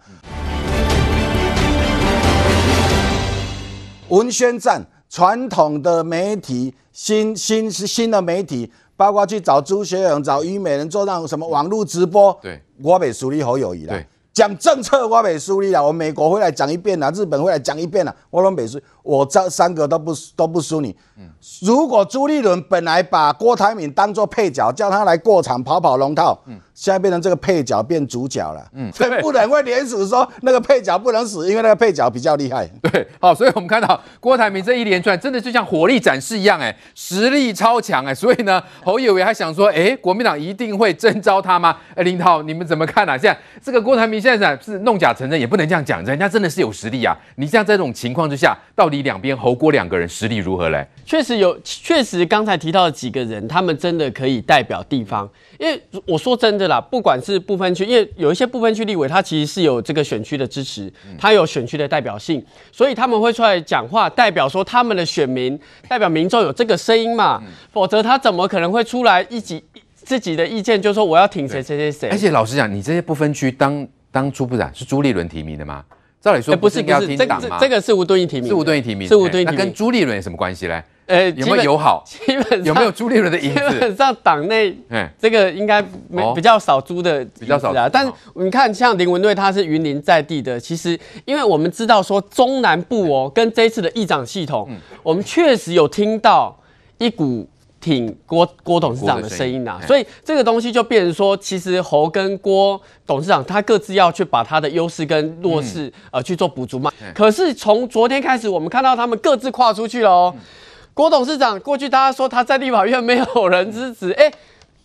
[SPEAKER 9] 文宣战，传统的媒体。新新是新的媒体，包括去找朱学勇、找虞美人做那种什么网络直播，对，我被树立好友谊了。讲政策我被树立了，我美国会来讲一遍了，日本会来讲一遍了，我拢袂输，我这三个都不都不输你。嗯，如果朱立伦本来把郭台铭当做配角，叫他来过场跑跑龙套，嗯，现在变成这个配角变主角了，嗯，所以不能会联署说那个配角不能死，因为那个配角比较厉害。
[SPEAKER 2] 对，好，所以我们看到郭台铭这一连串真的就像火力展示一样，哎，实力超强，哎，所以呢，侯友伟还想说，哎，国民党一定会征召他吗？哎，林涛，你们怎么看啊？现在这个郭台铭。现在是弄假成真，也不能这样讲，人家真的是有实力啊！你像这种情况之下，到底两边侯郭两个人实力如何嘞？
[SPEAKER 5] 确实有，确实刚才提到的几个人，他们真的可以代表地方。因为我说真的啦，不管是不分区，因为有一些不分区立委，他其实是有这个选区的支持，他有选区的代表性，所以他们会出来讲话，代表说他们的选民，代表民众有这个声音嘛。否则他怎么可能会出来一己？自己的意见，就说我要挺谁谁谁谁。
[SPEAKER 2] 而且老实讲，你这些不分区当当初部长是朱立伦提名的吗？照理说
[SPEAKER 5] 不是，
[SPEAKER 2] 不是，这个
[SPEAKER 5] 这个是吴敦义提名，
[SPEAKER 2] 是吴敦义提名，
[SPEAKER 5] 是吴敦义提名。
[SPEAKER 2] 那跟朱立伦有什么关系嘞？
[SPEAKER 5] 呃，
[SPEAKER 2] 有没有友好？
[SPEAKER 5] 基本上
[SPEAKER 2] 有没有朱立伦的影子？
[SPEAKER 5] 基本上党内，这个应该没比较少朱的，
[SPEAKER 2] 比较少
[SPEAKER 5] 啊。但是你看，像林文瑞他是云林在地的，其实因为我们知道说中南部哦，跟这一次的议长系统，我们确实有听到一股。挺郭郭董事长的声音呐、啊，所以这个东西就变成说，其实侯跟郭董事长他各自要去把他的优势跟弱势呃去做补足嘛。可是从昨天开始，我们看到他们各自跨出去了哦。郭董事长过去大家说他在立法院没有人支持，哎。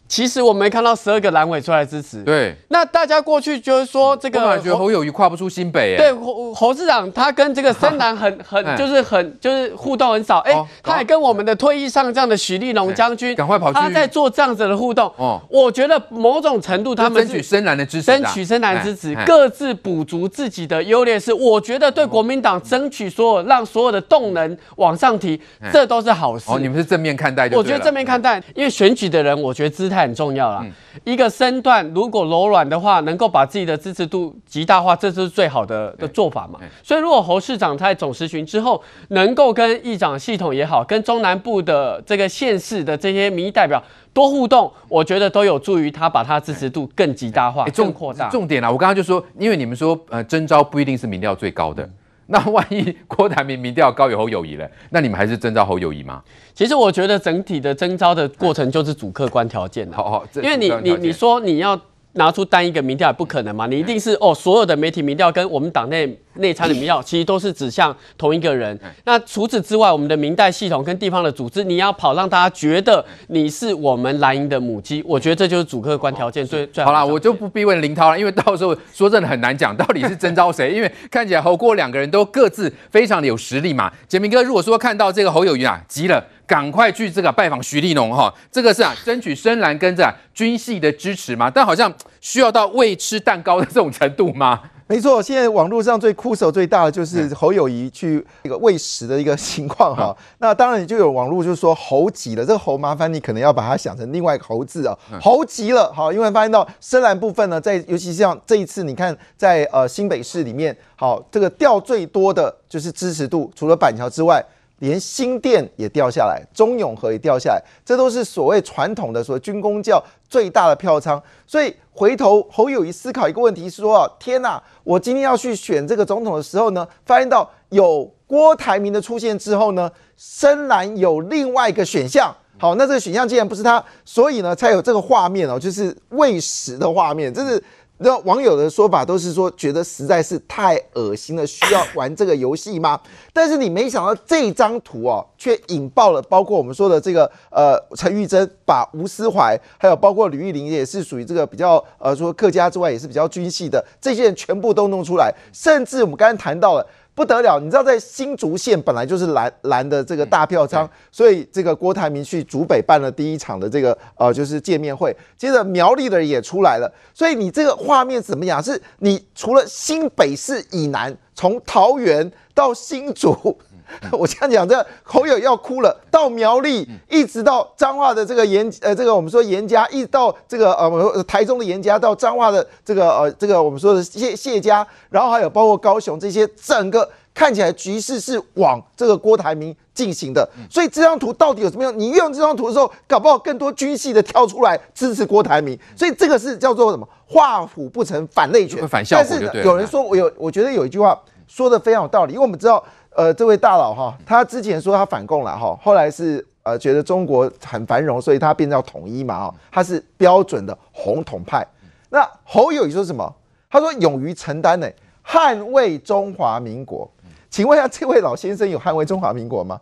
[SPEAKER 5] 其实我没看到十二个蓝委出来支持。
[SPEAKER 2] 对，
[SPEAKER 5] 那大家过去就是说这个，
[SPEAKER 2] 我感觉侯友谊跨不出新北。
[SPEAKER 5] 对，侯侯市长他跟这个深蓝很 很就是很就是互动很少。哎，他也跟我们的退役上将的许立农将军，
[SPEAKER 2] 赶快跑去，
[SPEAKER 5] 他在做这样子的互动。哦，我觉得某种程度他们
[SPEAKER 2] 争取深蓝的支持，
[SPEAKER 5] 争取深蓝支持，各自补足自己的优劣势。我觉得对国民党争取所有让所有的动能往上提，这都是好事。
[SPEAKER 2] 哦，你们是正面看待？
[SPEAKER 5] 我觉得正面看待，因为选举的人，我觉得姿态很重要啦。一个身段如果柔软的话，能够把自己的支持度极大化，这是最好的的做法嘛。所以如果侯市长在总质询之后，能够跟议长系统也好，跟中南部的这个县市的这些民意代表多互动，我觉得都有助于他把他支持度更极大化、更扩大。
[SPEAKER 2] 重点啊，我刚刚就说，因为你们说呃征招不一定是民调最高的。那万一郭台铭民调高于侯友谊了，那你们还是征召侯友谊吗？
[SPEAKER 5] 其实我觉得整体的征召的过程就是主客观条件。
[SPEAKER 2] 好好，
[SPEAKER 5] 因为你你你说你要。拿出单一个民调也不可能嘛，你一定是哦，所有的媒体民调跟我们党内内参的民调，其实都是指向同一个人。那除此之外，我们的民代系统跟地方的组织，你要跑让大家觉得你是我们蓝营的母鸡，我觉得这就是主客观条件最最好。
[SPEAKER 2] 好啦，我就不逼问林涛了，因为到时候说真的很难讲到底是征召谁，因为看起来侯郭两个人都各自非常的有实力嘛。杰明哥，如果说看到这个侯友谊啊急了。赶快去这个拜访徐立农哈，这个是啊争取深蓝跟这军系的支持嘛，但好像需要到喂吃蛋糕的这种程度吗？
[SPEAKER 10] 没错，现在网络上最哭手最大的就是侯友谊去这个喂食的一个情况哈。那当然就有网络就是说猴急了，这个猴麻烦你可能要把它想成另外一个猴字啊，猴急了好，因为发现到深蓝部分呢，在尤其像这一次你看在呃新北市里面，好这个掉最多的就是支持度，除了板桥之外。连新店也掉下来，中永和也掉下来，这都是所谓传统的所谓军公教最大的票仓。所以回头侯友宜思考一个问题，是说：天哪，我今天要去选这个总统的时候呢，发现到有郭台铭的出现之后呢，深蓝有另外一个选项。好，那这个选项既然不是他，所以呢，才有这个画面哦，就是喂食的画面，这是。那网友的说法都是说，觉得实在是太恶心了，需要玩这个游戏吗？但是你没想到这张图哦，却引爆了，包括我们说的这个呃陈玉珍把吴思怀，还有包括吕玉玲也是属于这个比较呃说客家之外也是比较军系的这些人全部都弄出来，甚至我们刚才谈到了。不得了，你知道在新竹县本来就是蓝蓝的这个大票仓，所以这个郭台铭去竹北办了第一场的这个呃就是见面会，接着苗栗的人也出来了，所以你这个画面怎么样？是你除了新北市以南，从桃园到新竹。我这样讲，这侯友要哭了。到苗栗，一直到彰化的这个严，呃，这个我们说严家，一直到这个呃台中的严家，到彰化的这个呃这个我们说的谢谢家，然后还有包括高雄这些，整个看起来局势是往这个郭台铭进行的。所以这张图到底有什么用？你用这张图的时候，搞不好更多军系的跳出来支持郭台铭。所以这个是叫做什么？画虎不成反类犬。
[SPEAKER 2] 反效果。
[SPEAKER 10] 但是有人说，我有，我觉得有一句话说的非常有道理，因为我们知道。呃，这位大佬哈，他之前说他反共了哈，后来是呃觉得中国很繁荣，所以他变成要统一嘛哈，他是标准的红统派。那侯友宜说什么？他说勇于承担呢，捍卫中华民国。请问一下，这位老先生有捍卫中华民国吗？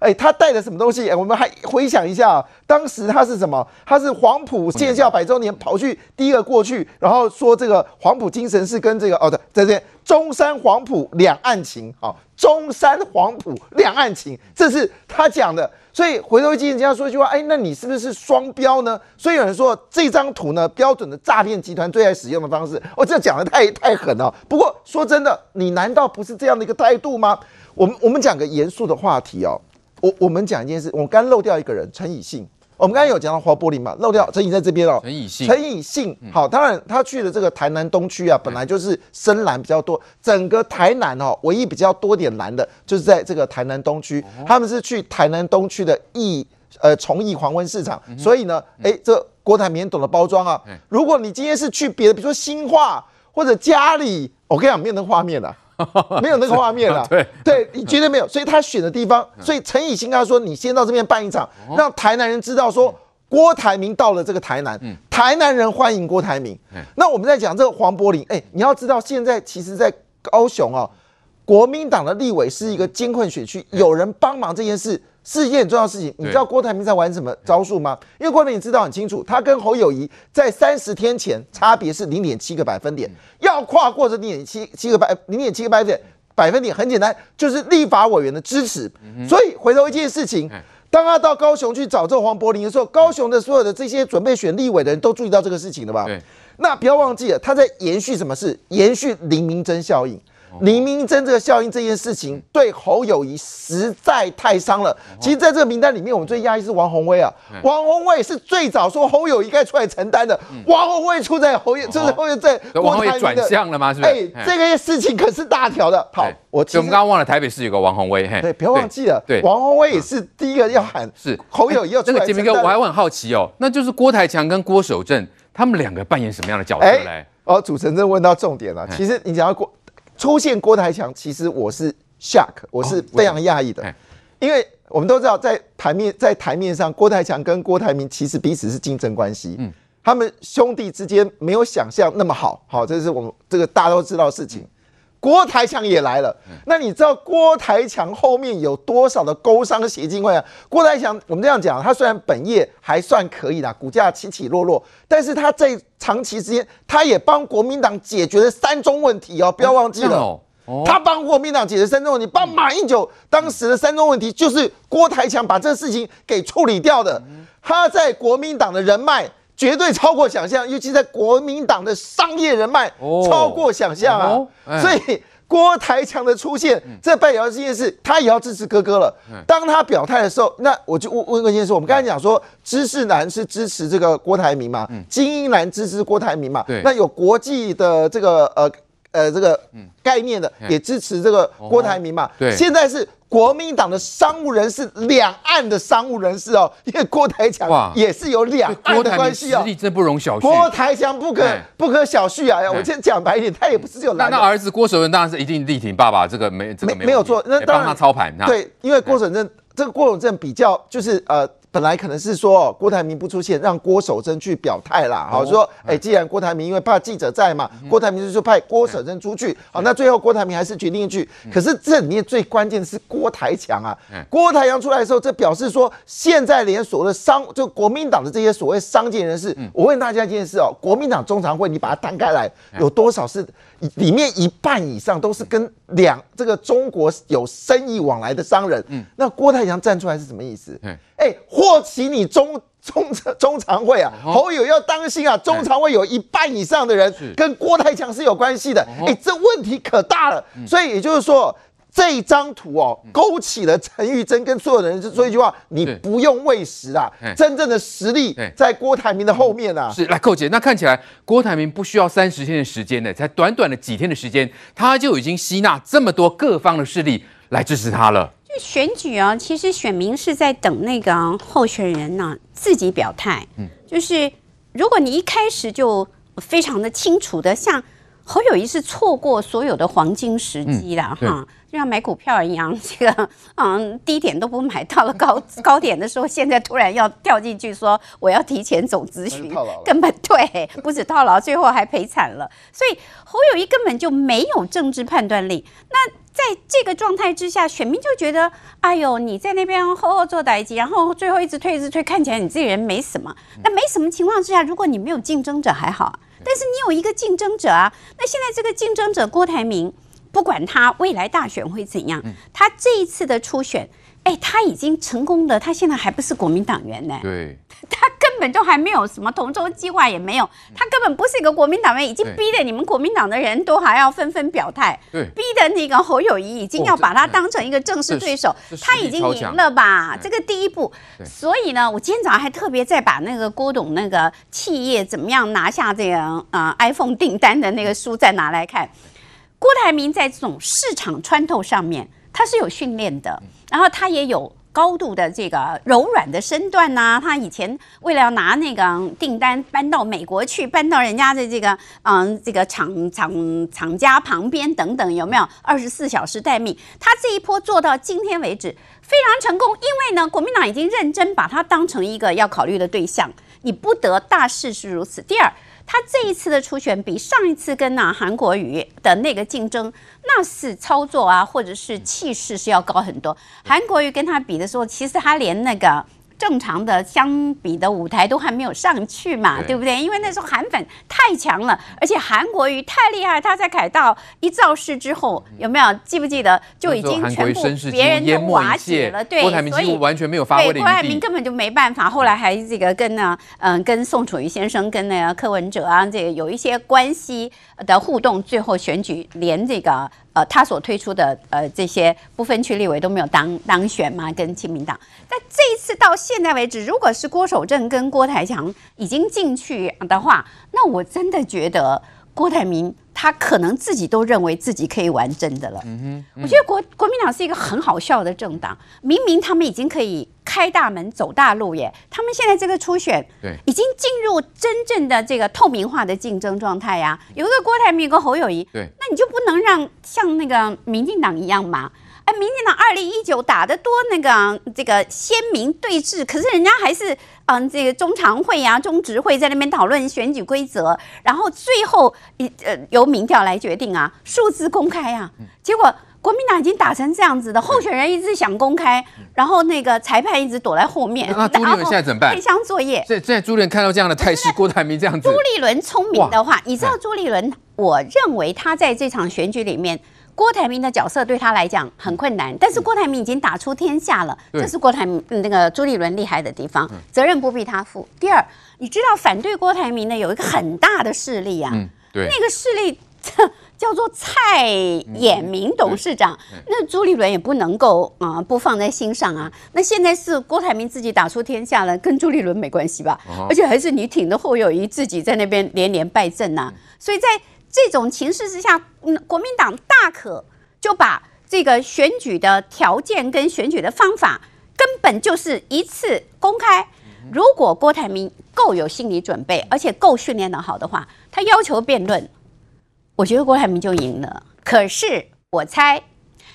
[SPEAKER 10] 哎，他带的什么东西？我们还回想一下，当时他是什么？他是黄埔建校百周年跑去第一个过去，然后说这个黄埔精神是跟这个哦对，在这中山黄埔两岸情啊，中山黄埔两岸情，这是他讲的。所以回头一人家说一句话，哎，那你是不是双标呢？所以有人说这张图呢，标准的诈骗集团最爱使用的方式。哦这讲的太太狠了。不过说真的，你难道不是这样的一个态度吗？我们我们讲个严肃的话题哦。我我们讲一件事，我刚漏掉一个人，陈以信。我们刚才有讲到花玻璃嘛，漏掉陈以在这边哦。
[SPEAKER 2] 陈以信，
[SPEAKER 10] 陈以信，好，当然他去的这个台南东区啊，本来就是深蓝比较多，整个台南哦，唯一比较多点蓝的，就是在这个台南东区，他们是去台南东区的义呃崇义黄昏市场，所以呢，哎，这郭台铭懂的包装啊。如果你今天是去别的，比如说新化或者家里，我跟你讲，没有那画面了。没有那个画面了，对。对，你绝对没有，所以他选的地方，所以陈以信跟他说，你先到这边办一场，让台南人知道说郭台铭到了这个台南，台南人欢迎郭台铭。那我们在讲这个黄柏林，哎，你要知道现在其实，在高雄啊，国民党的立委是一个艰困选区，有人帮忙这件事。是一件很重要的事情，你知道郭台铭在玩什么招数吗？因为郭台铭知道很清楚，他跟侯友谊在三十天前差别是零点七个百分点，要跨过这零点七七个百零点七个百分点，百分点很简单，就是立法委员的支持。所以回头一件事情，当他到高雄去找这个黄柏林的时候，高雄的所有的这些准备选立委的人都注意到这个事情了吧？那不要忘记了，他在延续什么事？延续林明珍效应。林明珍这个效应这件事情对侯友谊实在太伤了。其实，在这个名单里面，我们最压抑是王宏威啊。王宏威是最早说侯友谊该出来承担的。王宏威出在侯友，就是侯友在
[SPEAKER 2] 郭台铭转向了吗？是不是？
[SPEAKER 10] 哎，这个事情可是大条的。好，我
[SPEAKER 2] 我们刚刚忘了台北市有个王鸿薇。
[SPEAKER 10] 对，不要忘记了。对，王宏威也是第一个要喊是侯友谊要出来承担。
[SPEAKER 2] 这个杰明哥，我还很好奇哦，那就是郭台强跟郭守正他们两个扮演什么样的角色嘞？
[SPEAKER 10] 哦，主持人问到重点了。其实你讲到郭。出现郭台强，其实我是 shock，我是非常讶异的，因为我们都知道，在台面在台面上，郭台强跟郭台铭其实彼此是竞争关系，嗯，他们兄弟之间没有想象那么好，好，这是我们这个大家都知道的事情。郭台强也来了，那你知道郭台强后面有多少的工商协进会啊？郭台强，我们这样讲，他虽然本业还算可以啦，股价起起落落，但是他在长期之间，他也帮国民党解决了三中问题哦，不要忘记了，他帮国民党解决三中问题，帮马英九当时的三中问题就是郭台强把这个事情给处理掉的，他在国民党的人脉。绝对超过想象，尤其在国民党的商业人脉超过想象啊！所以郭台强的出现，嗯、这代表这件事，他也要支持哥哥了。嗯、当他表态的时候，那我就问问一件事：我们刚才讲说，知识男是支持这个郭台铭嘛？嗯、精英男支持郭台铭嘛？对那有国际的这个呃呃这个概念的，也支持这个郭台铭嘛？对，现在是。国民党的商务人士，两岸的商务人士哦，因为郭台强也是有两岸的关系哦，
[SPEAKER 2] 实力真不容小觑。
[SPEAKER 10] 郭台强不可不可小觑啊！我先讲白一点，他也不是只有
[SPEAKER 2] 那那儿子郭守仁当然是一定力挺爸爸，这个没这个没没有错，那当然帮他操盘。
[SPEAKER 10] 对，因为郭守仁这个郭守正比较就是呃。本来可能是说郭台铭不出现，让郭守贞去表态啦。好说，哎，既然郭台铭因为怕记者在嘛，郭台铭就派郭守贞出去。好，那最后郭台铭还是决定去。可是这里面最关键的是郭台强啊。郭台强出来的时候，这表示说，现在连所谓的商，就国民党的这些所谓商界人士，我问大家一件事哦，国民党中常会，你把它摊开来，有多少是里面一半以上都是跟两这个中国有生意往来的商人？嗯那郭台强站出来是什么意思？哎，或许你中中中常会啊，侯友要当心啊！中常会有一半以上的人跟郭台强是有关系的，哎，这问题可大了。所以也就是说，这一张图哦，勾起了陈玉珍跟所有的人说一句话：你不用喂食啊，真正的实力在郭台铭的后面啊。
[SPEAKER 2] 是，来寇姐，那看起来郭台铭不需要三十天的时间呢，才短短的几天的时间，他就已经吸纳这么多各方的势力来支持他了。
[SPEAKER 13] 选举啊，其实选民是在等那个候选人呢、啊、自己表态。嗯，就是如果你一开始就非常的清楚的，像侯友谊是错过所有的黄金时机了哈、嗯，就像买股票一样，这个嗯低点都不买，到了高高点的时候，现在突然要跳进去说我要提前总咨询，根本对，不止套牢，最后还赔惨了。所以侯友谊根本就没有政治判断力。那在这个状态之下，选民就觉得，哎呦，你在那边好好做代志，然后最后一直退一直退，看起来你这个人没什么。那没什么情况之下，如果你没有竞争者还好，但是你有一个竞争者啊。那现在这个竞争者郭台铭，不管他未来大选会怎样，他这一次的初选哎，他已经成功的，他现在还不是国民党员呢。
[SPEAKER 2] 对，
[SPEAKER 13] 他根本就还没有什么同舟计划，也没有，他根本不是一个国民党员，已经逼得你们国民党的人都还要纷纷表态。
[SPEAKER 2] 对，
[SPEAKER 13] 逼得那个侯友谊已经要把他当成一个正式对手，哦、他已经赢了吧？这个第一步。所以呢，我今天早上还特别在把那个郭董那个企业怎么样拿下这个呃 iPhone 订单的那个书再拿来看。郭台铭在这种市场穿透上面，他是有训练的，然后他也有高度的这个柔软的身段呐、他以前为了要拿那个订单搬到美国去，搬到人家的这个嗯这个厂厂厂家旁边等等，有没有二十四小时待命？他这一波做到今天为止非常成功，因为呢，国民党已经认真把他当成一个要考虑的对象。你不得大势是如此。第二。他这一次的初选比上一次跟那韩国瑜的那个竞争，那是操作啊，或者是气势是要高很多。韩国瑜跟他比的时候，其实他连那个。正常的相比的舞台都还没有上去嘛，对，对不对？因为那时候韩粉太强了，而且韩国瑜太厉害，他在凯道一造势之后，有没有记不记得就已经全部别人都瓦解了？对，所以
[SPEAKER 2] 完全没有发挥的余地。
[SPEAKER 13] 郭台铭根本就没办法，后来还这个跟呢，嗯，跟宋楚瑜先生跟那个柯文哲啊，这个有一些关系的互动，最后选举连这个。呃，他所推出的呃这些不分区立委都没有当当选嘛，跟亲民党。但这一次到现在为止，如果是郭守正跟郭台强已经进去的话，那我真的觉得。郭台铭他可能自己都认为自己可以玩真的了。嗯哼、我觉得国国民党是一个很好笑的政党，明明他们已经可以开大门走大路耶，他们现在这个初选，对，已经进入真正的这个透明化的竞争状态呀。有一个郭台铭，有个侯友谊，对，那你就不能让像那个民进党一样吗？哎，民进党二零一九打得多那个这个鲜明对峙，可是人家还是嗯这个中常会呀、啊、中执会在那边讨论选举规则，然后最后一呃由民调来决定啊，数字公开啊，结果国民党已经打成这样子的，候选人一直想公开，然后那个裁判一直躲在后面。
[SPEAKER 2] 那朱立伦现在怎么办？
[SPEAKER 13] 黑箱作业。
[SPEAKER 2] 现现在朱立伦看到这样的态势，郭台铭这样子。
[SPEAKER 13] 朱立伦聪明的话，你知道朱立伦，我认为他在这场选举里面。郭台铭的角色对他来讲很困难，但是郭台铭已经打出天下了，这是郭台铭那个朱立伦厉害的地方，责任不必他负。第二，你知道反对郭台铭的有一个很大的势力啊，对，那个势力叫做蔡衍明董事长，那朱立伦也不能够啊不放在心上啊。那现在是郭台铭自己打出天下了，跟朱立伦没关系吧？而且还是你挺的侯友谊自己在那边连连败阵呐，所以在。这种情势之下，嗯，国民党大可就把这个选举的条件跟选举的方法，根本就是一次公开。如果郭台铭够有心理准备，而且够训练的好的话，他要求辩论，我觉得郭台铭就赢了。可是我猜。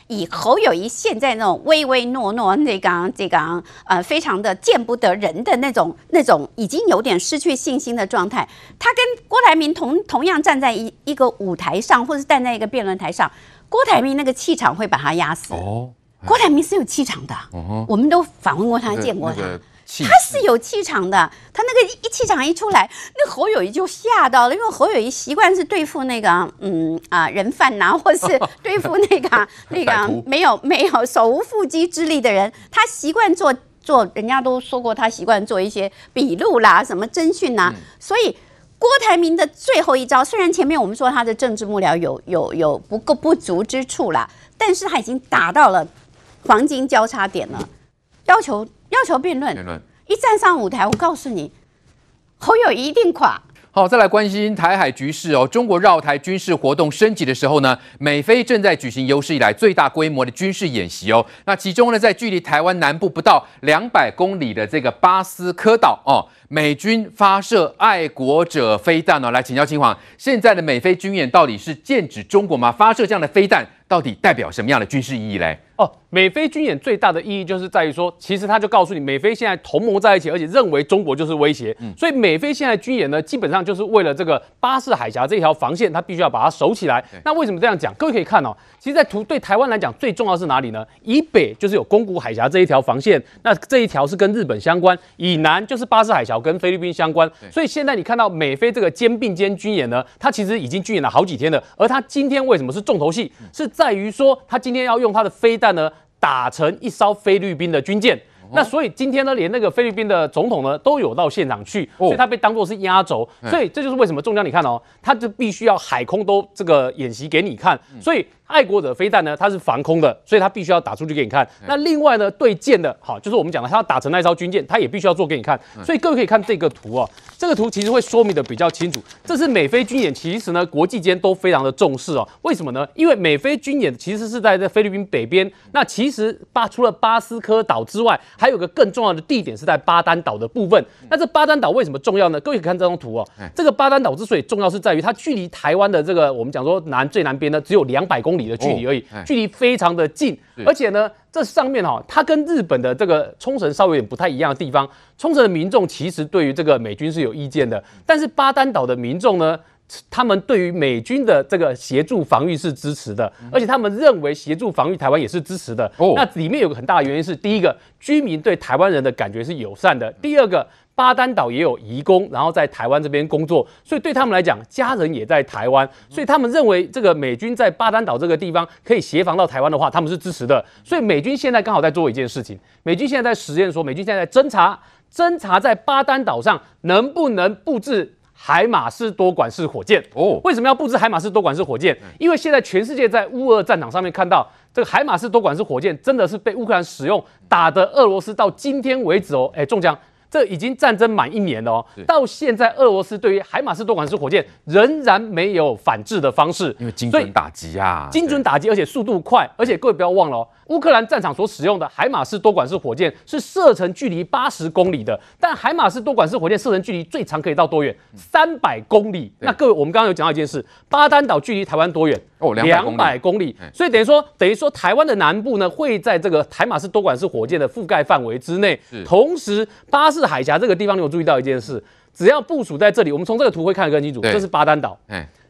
[SPEAKER 13] 以侯友谊现在那种唯唯诺诺、那个这个呃非常的见不得人的那种那种已经有点失去信心的状态，他跟郭台铭同同样站在一一个舞台上，或是站在一个辩论台上，郭台铭那个气场会把他压死。哦，郭台铭是有气场的，哦、我们都访问过他，见过他。那个他是有气场的，他那个一气场一出来，那侯友宜就吓到了，因为侯友宜习惯是对付那个嗯啊人贩呐、啊，或是 对付那个 那个没有没有手无缚鸡之力的人，他习惯做做，人家都说过他习惯做一些笔录啦，什么侦讯呐，所以郭台铭的最后一招，虽然前面我们说他的政治幕僚有有有不够不足之处啦，但是他已经打到了黄金交叉点了，要求。要求辩论，一站上舞台，我告诉你，侯友宜一定垮。
[SPEAKER 2] 好，再来关心台海局势哦。中国绕台军事活动升级的时候呢，美菲正在举行有史以来最大规模的军事演习哦。那其中呢，在距离台湾南部不到两百公里的这个巴斯科岛哦，美军发射爱国者飞弹哦。来请教嶔煌，现在的美菲军演到底是剑指中国吗？发射这样的飞弹，到底代表什么样的军事意义嘞？
[SPEAKER 12] 哦，美菲军演最大的意义就是在于说，其实他就告诉你，美菲现在同盟在一起，而且认为中国就是威胁。嗯，所以美菲现在军演呢，基本上就是为了这个巴士海峡这条防线，他必须要把它守起来。那为什么这样讲？各位可以看哦，其实，在图对台湾来讲，最重要是哪里呢？以北就是有宫古海峡这一条防线，那这一条是跟日本相关；以南就是巴士海峡跟菲律宾相关。所以现在你看到美菲这个肩并肩军演呢，它其实已经军演了好几天了。而它今天为什么是重头戏？是在于说，它今天要用它的飞弹。呢，打沉一艘菲律宾的军舰。那所以今天呢，连那个菲律宾的总统呢都有到现场去，所以他被当作是压轴。所以这就是为什么中将你看哦，他就必须要海空都这个演习给你看。所以爱国者飞弹呢，它是防空的，所以它必须要打出去给你看。那另外呢，对舰的，好，就是我们讲的，它要打成那艘军舰，它也必须要做给你看。所以各位可以看这个图哦，这个图其实会说明的比较清楚。这是美菲军演，其实呢，国际间都非常的重视哦。为什么呢？因为美菲军演其实是在这菲律宾北边。那其实巴除了巴斯科岛之外，还有个更重要的地点是在巴丹岛的部分。那这巴丹岛为什么重要呢？各位可以看这张图哦。这个巴丹岛之所以重要，是在于它距离台湾的这个我们讲说南最南边呢，只有两百公里。的距离而已，距离非常的近，而且呢，这上面哈，它跟日本的这个冲绳稍微有点不太一样的地方。冲绳的民众其实对于这个美军是有意见的，但是巴丹岛的民众呢，他们对于美军的这个协助防御是支持的，而且他们认为协助防御台湾也是支持的。那里面有个很大的原因是，第一个，居民对台湾人的感觉是友善的；第二个。巴丹岛也有移工，然后在台湾这边工作，所以对他们来讲，家人也在台湾，所以他们认为这个美军在巴丹岛这个地方可以协防到台湾的话，他们是支持的。所以美军现在刚好在做一件事情，美军现在在实验说，美军现在在侦查，侦查在巴丹岛上能不能布置海马斯多管式火箭。哦，为什么要布置海马斯多管式火箭？因为现在全世界在乌俄战场上面看到这个海马斯多管式火箭真的是被乌克兰使用，打的俄罗斯到今天为止哦，哎，中将。这已经战争满一年了哦，到现在俄罗斯对于海马斯多管式火箭仍然没有反制的方式，
[SPEAKER 2] 因为精准打击啊，
[SPEAKER 12] 精准打击，而且速度快，而且各位不要忘了哦，乌克兰战场所使用的海马斯多管式火箭是射程距离八十公里的，但海马斯多管式火箭射程距离最长可以到多远？三百公里。那各位，我们刚刚有讲到一件事，巴丹岛距离台湾多远？
[SPEAKER 2] 哦，
[SPEAKER 12] 两百公里。所以等于说，等于说台湾的南部呢，会在这个海马斯多管式火箭的覆盖范围之内，同时巴士。海峡这个地方，你有注意到一件事？只要部署在这里，我们从这个图会看得更清楚。这是巴丹岛，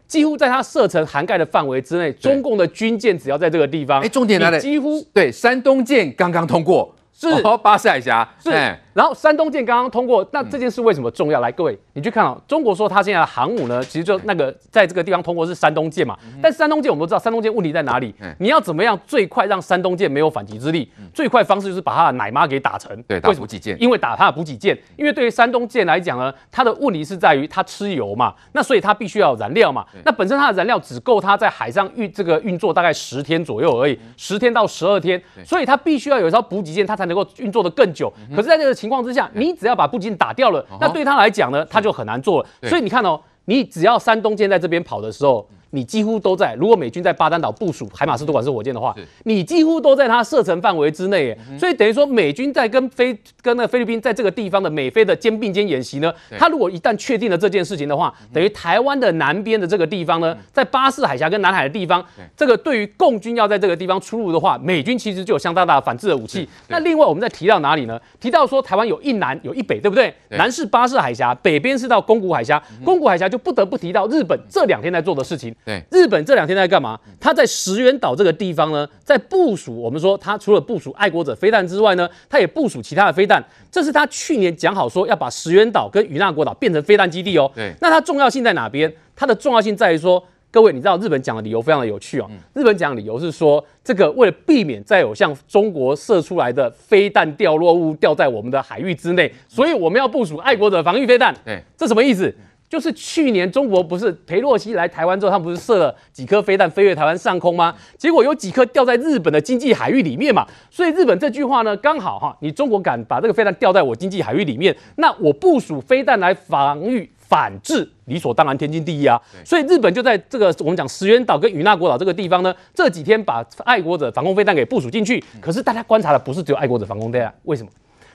[SPEAKER 12] 几乎在它射程涵盖的范围之内，中共的军舰只要在这个地方，哎，
[SPEAKER 2] 重点来了，
[SPEAKER 12] 几乎
[SPEAKER 2] 对山东舰刚刚通过，是、哦、巴士海峡，
[SPEAKER 12] 是。然后山东舰刚刚通过，那这件事为什么重要？来，各位，你去看哦。中国说它现在的航母呢，其实就那个在这个地方通过是山东舰嘛。但山东舰我们都知道，山东舰问题在哪里？你要怎么样最快让山东舰没有反击之力？最快方式就是把它的奶妈给打沉。
[SPEAKER 2] 对，打补给舰。
[SPEAKER 12] 因为打它的补给舰，因为对于山东舰来讲呢，它的问题是在于它吃油嘛，那所以它必须要有燃料嘛。那本身它的燃料只够它在海上运这个运作大概十天左右而已，十天到十二天，所以它必须要有一艘补给舰，它才能够运作的更久。可是在这个情况之下，你只要把布景打掉了，那对他来讲呢，他就很难做了。所以你看哦，你只要山东舰在这边跑的时候。你几乎都在。如果美军在巴丹岛部署海马斯多管式火箭的话，你几乎都在它射程范围之内。所以等于说，美军在跟菲跟那菲律宾在这个地方的美菲的肩并肩演习呢，他如果一旦确定了这件事情的话，等于台湾的南边的这个地方呢，在巴士海峡跟南海的地方，这个对于共军要在这个地方出入的话，美军其实就有相当大的反制的武器。那另外我们再提到哪里呢？提到说台湾有一南有一北，对不对？南是巴士海峡，北边是到宫古海峡。宫古海峡就不得不提到日本这两天在做的事情。
[SPEAKER 2] 对，
[SPEAKER 12] 日本这两天在干嘛？他在石垣岛这个地方呢，在部署。我们说，他除了部署爱国者飞弹之外呢，他也部署其他的飞弹。这是他去年讲好说要把石垣岛跟与那国岛变成飞弹基地哦。对。那它重要性在哪边？它的重要性在于说，各位你知道日本讲的理由非常的有趣哦。日本讲的理由是说，这个为了避免再有像中国射出来的飞弹掉落物掉在我们的海域之内，所以我们要部署爱国者防御飞弹。对。这什么意思？就是去年中国不是裴洛西来台湾之后，他们不是射了几颗飞弹飞越台湾上空吗？结果有几颗掉在日本的经济海域里面嘛。所以日本这句话呢，刚好哈，你中国敢把这个飞弹掉在我经济海域里面，那我部署飞弹来防御反制，理所当然，天经地义啊。所以日本就在这个我们讲石垣岛跟与那国岛这个地方呢，这几天把爱国者防空飞弹给部署进去。可是大家观察的不是只有爱国者防空飞弹，为什么？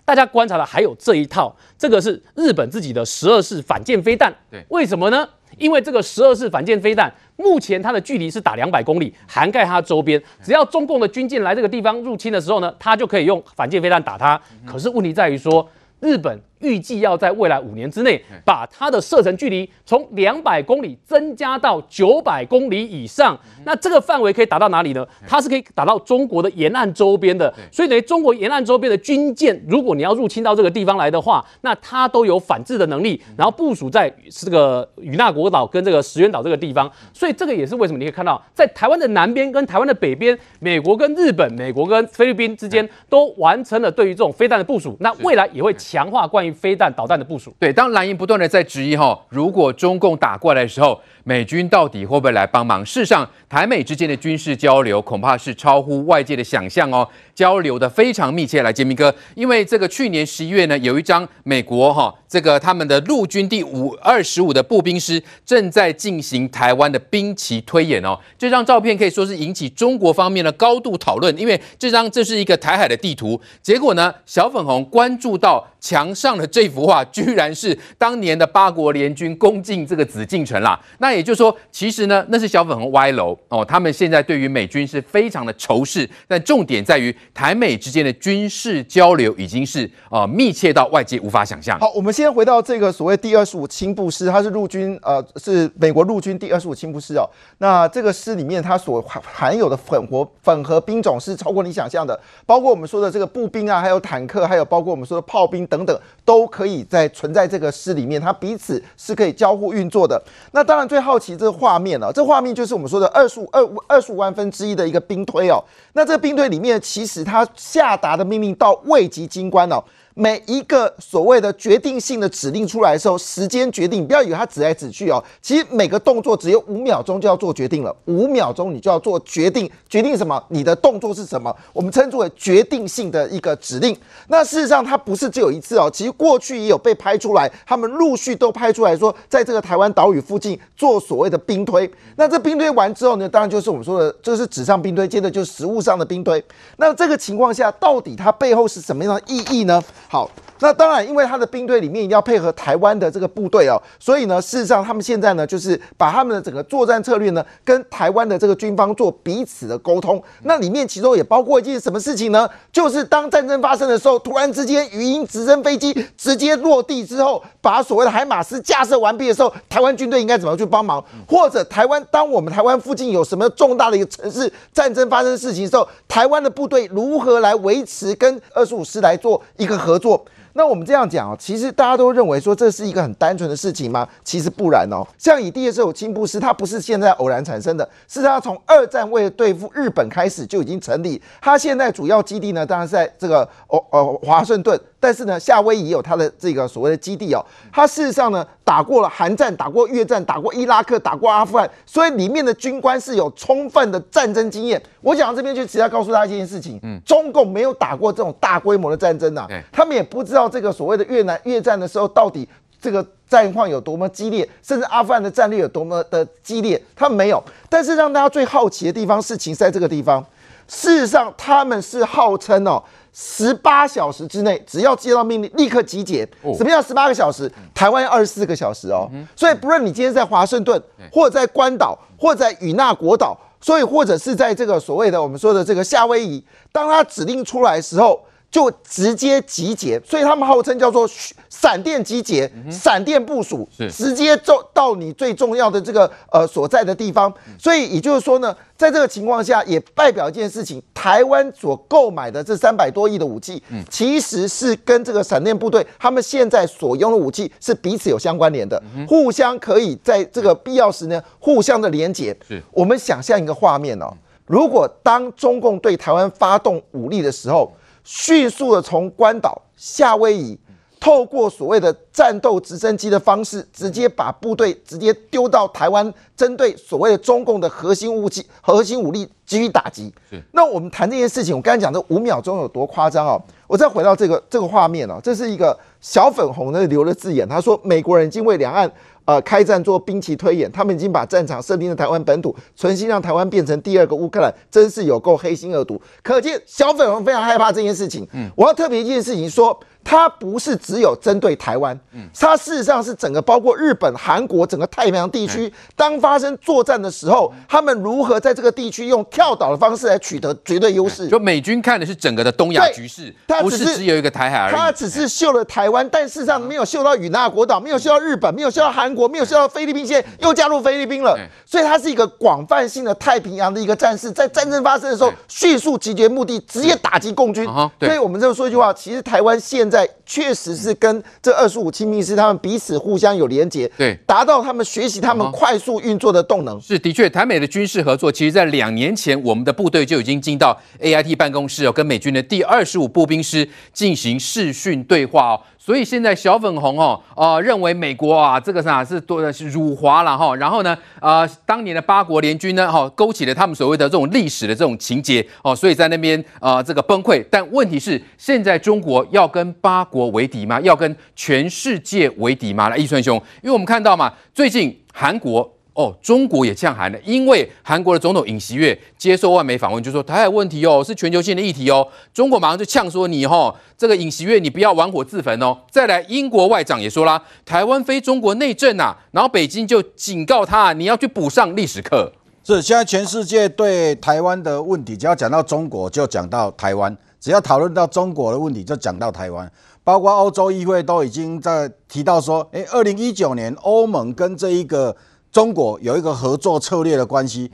[SPEAKER 12] 大家观察的还有这一套，这个是日本自己的十二式反舰飞弹。对，为什么呢？因为这个十二式反舰飞弹，目前它的距离是打两百公里，涵盖它周边。只要中共的军舰来这个地方入侵的时候呢，它就可以用反舰飞弹打它。可是问题在于说，日本预计要在未来五年之内，把它的射程距离从两百公里增加到九百公里以上。那这个范围可以打到哪里呢？它是可以打到中国的沿岸周边的。所以等于中国沿岸周边的军舰，如果你要入侵到这个地方来的话，那它都有反制的能力，然后部署在这个与那国岛跟这个石垣岛这个地方。所以这个也是为什么你可以看到，在台湾的南边跟台湾的北边，美国跟日本、美国跟菲律宾之间都完成了对于这种飞弹的部署。那未来也会强化关于飞弹、导弹的部署。
[SPEAKER 2] 对，当蓝营不断的在质疑哈，如果中共打过来的时候，美军到底会不会来帮忙？事实上，台美之间的军事交流恐怕是超乎外界的想象哦，交流的非常密切。来，杰明哥，因为这个去年十一月呢，有一张美国哈这个他们的陆军第五二十五的步兵师正在进行台湾的兵棋推演哦，这张照片可以说是引起中国方面的高度讨论，因为这张这是一个台海的地图，结果呢，小粉红关注到墙上的这幅画，居然是当年的八国联军攻进这个紫禁城啦。那也就是说，其实呢，那是小粉红歪楼哦。他们现在对于美军是非常的仇视，但重点在于台美之间的军事交流已经是呃密切到外界无法想象。
[SPEAKER 10] 好，我们先回到这个所谓第二十五轻步师，它是陆军呃是美国陆军第二十五轻步师哦。那这个师里面它所含有的混合混合兵种是超过你想象的，包括我们说的这个步兵啊，还有坦克，还有包括我们说的炮兵等等，都可以在存在这个师里面，它彼此是可以交互运作的。那当然最好奇这个画面啊，这画面就是我们说的二十五二二十五万分之一的一个兵推哦。那这个兵推里面，其实它下达的命令到位级军官哦。每一个所谓的决定性的指令出来的时候，时间决定，不要以为它指来指去哦。其实每个动作只有五秒钟就要做决定了，五秒钟你就要做决定，决定什么？你的动作是什么？我们称之为决定性的一个指令。那事实上它不是只有一次哦，其实过去也有被拍出来，他们陆续都拍出来说，在这个台湾岛屿附近做所谓的兵推。那这兵推完之后呢，当然就是我们说的，这是纸上兵推，接着就是实物上的兵推。那这个情况下，到底它背后是什么样的意义呢？好，那当然，因为他的兵队里面一定要配合台湾的这个部队哦，所以呢，事实上他们现在呢，就是把他们的整个作战策略呢，跟台湾的这个军方做彼此的沟通。那里面其中也包括一件什么事情呢？就是当战争发生的时候，突然之间语音直升飞机直接落地之后，把所谓的海马斯架设完毕的时候，台湾军队应该怎么去帮忙？或者台湾，当我们台湾附近有什么重大的一个城市战争发生事情的时候，台湾的部队如何来维持跟二十五师来做一个合作？那我们这样讲啊，其实大家都认为说这是一个很单纯的事情吗？其实不然哦。像以第二十五轻步师，它不是现在偶然产生的，是它从二战为了对付日本开始就已经成立。它现在主要基地呢，当然是在这个哦哦华盛顿。但是呢，夏威夷有它的这个所谓的基地哦，它事实上呢打过了韩战，打过越战，打过伊拉克，打过阿富汗，所以里面的军官是有充分的战争经验。我讲到这边就只要告诉大家一件事情，嗯，中共没有打过这种大规模的战争呐、啊，他们也不知道这个所谓的越南越战的时候到底这个战况有多么激烈，甚至阿富汗的战略有多么的激烈，他们没有。但是让大家最好奇的地方，事情是在这个地方，事实上他们是号称哦。十八小时之内，只要接到命令，立刻集结。什么叫十八个小时？台湾要二十四个小时哦。所以，不论你今天在华盛顿，或者在关岛，或者在与那国岛，所以或者是在这个所谓的我们说的这个夏威夷，当他指令出来的时候，就直接集结。所以他们号称叫做闪电集结、闪电部署，直接就到你最重要的这个呃所在的地方。所以也就是说呢。在这个情况下，也代表一件事情：台湾所购买的这三百多亿的武器，其实是跟这个闪电部队他们现在所用的武器是彼此有相关联的，互相可以在这个必要时呢，互相的连结。我们想象一个画面哦，如果当中共对台湾发动武力的时候，迅速的从关岛、夏威夷。透过所谓的战斗直升机的方式，直接把部队直接丢到台湾，针对所谓的中共的核心武器、核心武力给予打击。那我们谈这件事情，我刚才讲的五秒钟有多夸张哦？我再回到这个这个画面哦，这是一个小粉红的留的字眼，他说美国人已经为两岸呃开战做兵棋推演，他们已经把战场设定在台湾本土，存心让台湾变成第二个乌克兰，真是有够黑心恶毒。可见小粉红非常害怕这件事情。嗯，我要特别一件事情说。它不是只有针对台湾，嗯它事实上是整个包括日本、韩国整个太平洋地区。当发生作战的时候，他们如何在这个地区用跳岛的方式来取得绝对优势？
[SPEAKER 2] 就美军看的是整个的东亚局势，它不是只有一个台海而已。
[SPEAKER 10] 他只是秀了台湾，但事实上没有秀到与那国岛，没有秀到日本，没有秀到韩国，没有秀到菲律宾，现在又加入菲律宾了。所以它是一个广泛性的太平洋的一个战事，在战争发生的时候，迅速集结目的，直接打击共军。所以我们这么说一句话，其实台湾现在。在确实是跟这二十五亲密师他们彼此互相有连结，对，达到他们学习他们快速运作的动能。
[SPEAKER 2] 是的确，台美的军事合作，其实在两年前，我们的部队就已经进到 AIT 办公室哦，跟美军的第二十五步兵师进行视讯对话哦。所以现在小粉红哦，呃，认为美国啊，这个啥是多的是辱华了哈。然后呢，呃，当年的八国联军呢，哈，勾起了他们所谓的这种历史的这种情节哦，所以在那边啊，这个崩溃。但问题是，现在中国要跟八国为敌吗？要跟全世界为敌吗？来，易川兄，因为我们看到嘛，最近韩国。哦，中国也呛韩了，因为韩国的总统尹锡悦接受外媒访问，就说台海问题哦是全球性的议题哦，中国马上就呛说你哈、哦、这个尹锡悦你不要玩火自焚哦。再来，英国外长也说啦，台湾非中国内政呐，然后北京就警告他，你要去补上历史课。
[SPEAKER 9] 是，现在全世界对台湾的问题，只要讲到中国就讲到台湾，只要讨论到中国的问题就讲到台湾，包括欧洲议会都已经在提到说，诶，二零一九年欧盟跟这一个。中国有一个合作策略的关系，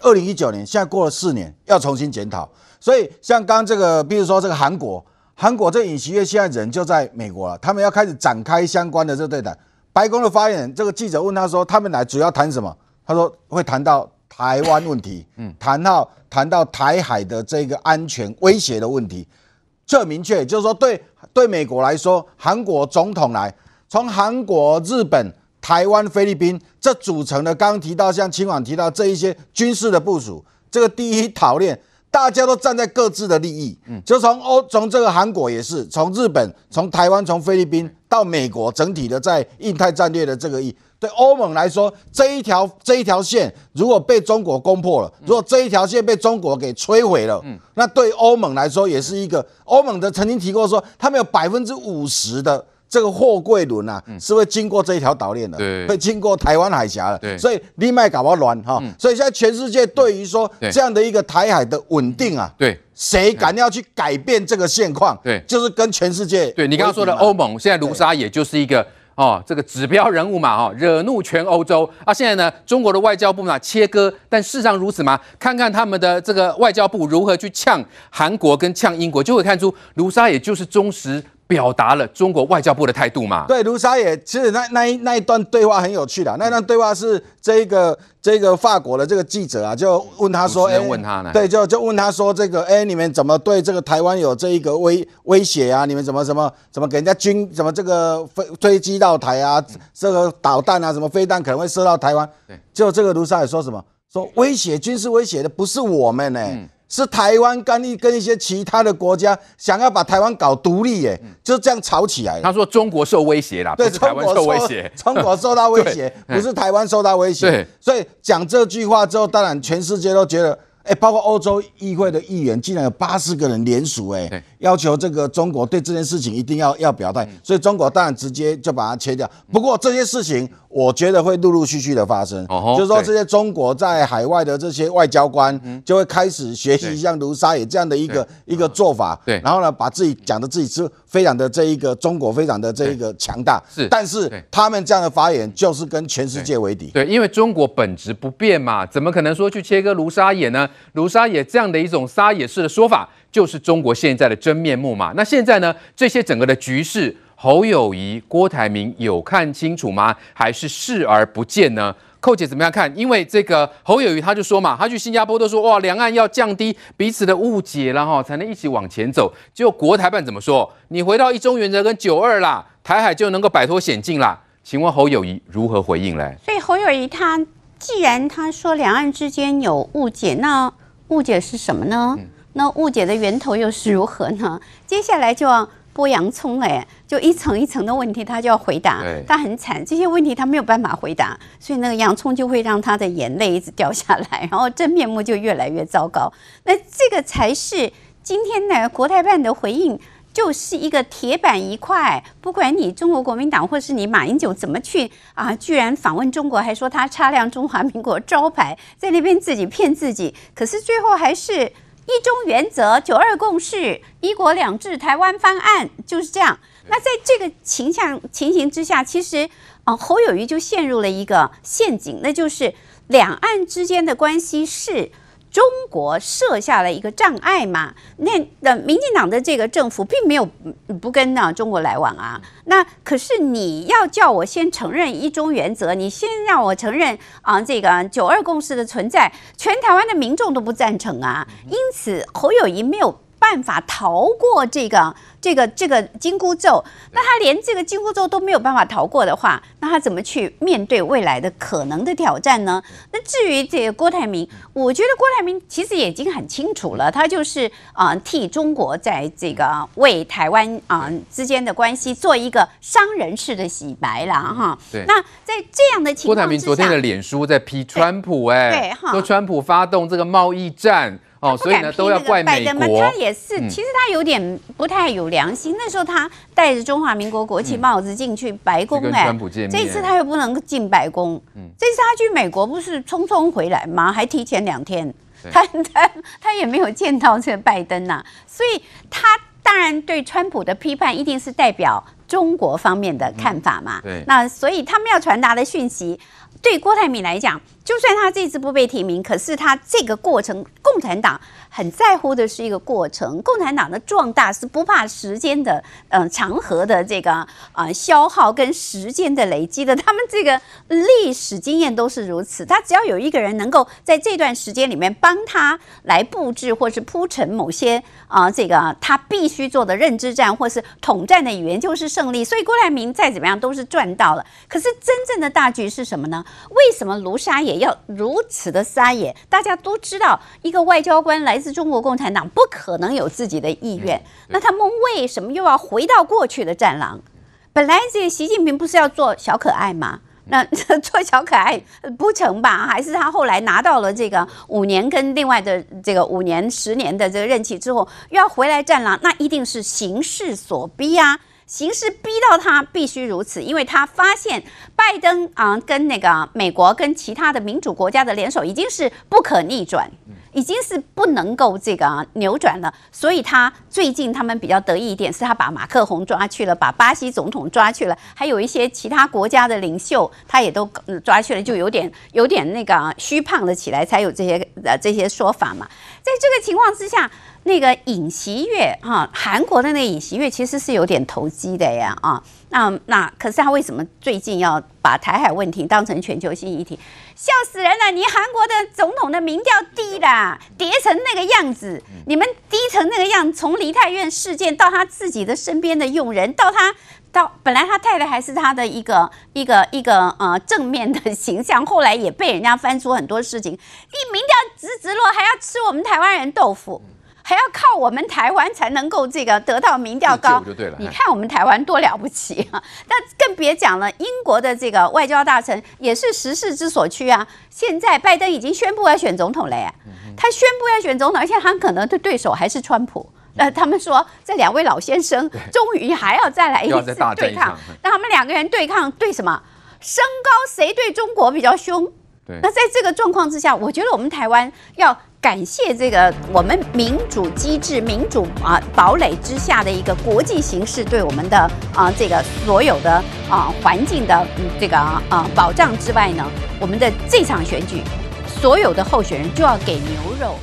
[SPEAKER 9] 二零一九年现在过了四年，要重新检讨。所以像刚刚这个，比如说这个韩国，韩国这尹锡悦现在人就在美国了，他们要开始展开相关的这对谈。白宫的发言人，这个记者问他说，他们来主要谈什么？他说会谈到台湾问题，嗯，谈到谈到台海的这个安全威胁的问题，这很明确，就是说对对美国来说，韩国总统来从韩国、日本。台湾、菲律宾这组成的，刚刚提到像清网提到这一些军事的部署，这个第一岛链，大家都站在各自的利益，嗯，就从欧从这个韩国也是，从日本、从台湾、从菲律宾到美国，整体的在印太战略的这个意，对欧盟来说，这一条这一条线如果被中国攻破了，如果这一条线被中国给摧毁了，嗯，那对欧盟来说也是一个，欧盟的曾经提过说，他们有百分之五十的。这个货柜轮啊，是会经过这一条岛链的，对，会经过台湾海峡的，对，所以你卖搞不乱哈，所以现在全世界对于说这样的一个台海的稳定啊，对，谁敢要去改变这个现况，对，就是跟全世界，
[SPEAKER 2] 对你刚刚说的欧盟，现在卢沙也就是一个哦，这个指标人物嘛，哈，惹怒全欧洲。啊。现在呢，中国的外交部嘛切割，但事实上如此吗？看看他们的这个外交部如何去呛韩国跟呛英国，就会看出卢沙也就是忠实。表达了中国外交部的态度嘛？
[SPEAKER 9] 对，卢沙野其实那那一那一段对话很有趣的，那一段对话是这个这个法国的这个记者啊，就问他说，哎，问他呢？对，就就问他说，这个哎，你们怎么对这个台湾有这一个威威胁啊？你们怎么怎么怎么给人家军怎么这个飞飞机到台啊？这个导弹啊，什么飞弹可能会射到台湾？对，就这个卢沙野说什么？说威胁军事威胁的不是我们呢、欸。嗯是台湾跟一跟一些其他的国家想要把台湾搞独立，耶，就这样吵起来。
[SPEAKER 2] 他说中国受威胁了，对，台湾受威胁，
[SPEAKER 9] 中国受到威胁，不是台湾受到威胁。对，所以讲这句话之后，当然全世界都觉得。哎，包括欧洲议会的议员，竟然有八十个人联署，哎，要求这个中国对这件事情一定要要表态，所以中国当然直接就把它切掉。不过这些事情，我觉得会陆陆续续的发生，就是说这些中国在海外的这些外交官就会开始学习像卢沙野这样的一个一个做法，对，然后呢，把自己讲的自己是非常的这一个中国非常的这一个强大，是，但是他们这样的发言就是跟全世界为敌，
[SPEAKER 2] 对，因为中国本质不变嘛，怎么可能说去切割卢沙野呢？卢沙野这样的一种撒野式的说法，就是中国现在的真面目嘛？那现在呢？这些整个的局势，侯友谊、郭台铭有看清楚吗？还是视而不见呢？寇姐怎么样看？因为这个侯友谊他就说嘛，他去新加坡都说哇，两岸要降低彼此的误解了哈，才能一起往前走。结果国台办怎么说？你回到一中原则跟九二啦，台海就能够摆脱险境啦？请问侯友谊如何回应嘞？
[SPEAKER 13] 所以侯友谊他既然他说两岸之间有误解，那误解是什么呢？那误解的源头又是如何呢？接下来就要剥洋葱哎，就一层一层的问题，他就要回答，他很惨，这些问题他没有办法回答，所以那个洋葱就会让他的眼泪一直掉下来，然后真面目就越来越糟糕。那这个才是今天呢国台办的回应，就是一个铁板一块。不管你中国国民党或是你马英九怎么去啊，居然访问中国，还说他擦亮中华民国招牌，在那边自己骗自己，可是最后还是。一中原则、九二共识、一国两制、台湾方案就是这样。那在这个情象情形之下，其实啊，侯友谊就陷入了一个陷阱，那就是两岸之间的关系是。中国设下了一个障碍嘛？那的民进党的这个政府并没有不跟那中国来往啊。那可是你要叫我先承认一中原则，你先让我承认啊这个九二共识的存在，全台湾的民众都不赞成啊。因此侯友谊没有办法逃过这个。这个这个金箍咒，那他连这个金箍咒都没有办法逃过的话，那他怎么去面对未来的可能的挑战呢？那至于这个郭台铭，我觉得郭台铭其实也已经很清楚了，他就是啊、呃、替中国在这个为台湾啊、呃、之间的关系做一个商人式的洗白了哈。对。那在这样的情况之下，郭
[SPEAKER 2] 台铭昨天的脸书在批川普哎，对哈，说川普发动这个贸易战。哦，所以呢，都要怪美国。
[SPEAKER 13] 他也是，其实他有点不太有良心。那时候他戴着中华民国国旗帽子进去白宫，哎，这一次他又不能进白宫。这次他去美国不是匆匆回来吗？还提前两天，他他他也没有见到这个拜登呐。所以他当然对川普的批判一定是代表中国方面的看法嘛。对，那所以他们要传达的讯息，对郭台铭来讲。就算他这次不被提名，可是他这个过程，共产党很在乎的是一个过程。共产党的壮大是不怕时间的，嗯、呃，长河的这个啊、呃、消耗跟时间的累积的。他们这个历史经验都是如此。他只要有一个人能够在这段时间里面帮他来布置或是铺陈某些啊、这个他必须做的认知战或是统战的语言，就是胜利。所以郭台铭再怎么样都是赚到了。可是真正的大局是什么呢？为什么卢沙野？也要如此的撒野，大家都知道，一个外交官来自中国共产党，不可能有自己的意愿。那他们为什么又要回到过去的战狼？本来这个习近平不是要做小可爱吗？那 做小可爱不成吧？还是他后来拿到了这个五年跟另外的这个五年、十年的这个任期之后，又要回来战狼？那一定是形势所逼啊！形势逼到他必须如此，因为他发现拜登啊跟那个美国跟其他的民主国家的联手已经是不可逆转，已经是不能够这个扭转了。所以他最近他们比较得意一点，是他把马克宏抓去了，把巴西总统抓去了，还有一些其他国家的领袖他也都抓去了，就有点有点那个虚胖了起来，才有这些呃这些说法嘛。在这个情况之下。那个尹锡悦哈，韩国的那个尹锡悦其实是有点投机的呀啊，那那可是他为什么最近要把台海问题当成全球性议题？笑死人了！你韩国的总统的民调低啦，跌成那个样子，你们低成那个样，从梨泰院事件到他自己的身边的用人，到他到本来他太太还是他的一个一个一个呃正面的形象，后来也被人家翻出很多事情，你民调直直落，还要吃我们台湾人豆腐。还要靠我们台湾才能够这个得到民调高，你看我们台湾多了不起啊！那更别讲了，英国的这个外交大臣也是时势之所趋啊。现在拜登已经宣布要选总统了呀，他宣布要选总统，而且他可能的对手还是川普。呃，他们说这两位老先生终于还要再来一次对抗，那他们两个人对抗对什么？身高谁对中国比较凶？那在这个状况之下，我觉得我们台湾要。感谢这个我们民主机制、民主啊堡垒之下的一个国际形势对我们的啊这个所有的啊环境的这个啊保障之外呢，我们的这场选举，所有的候选人就要给牛肉。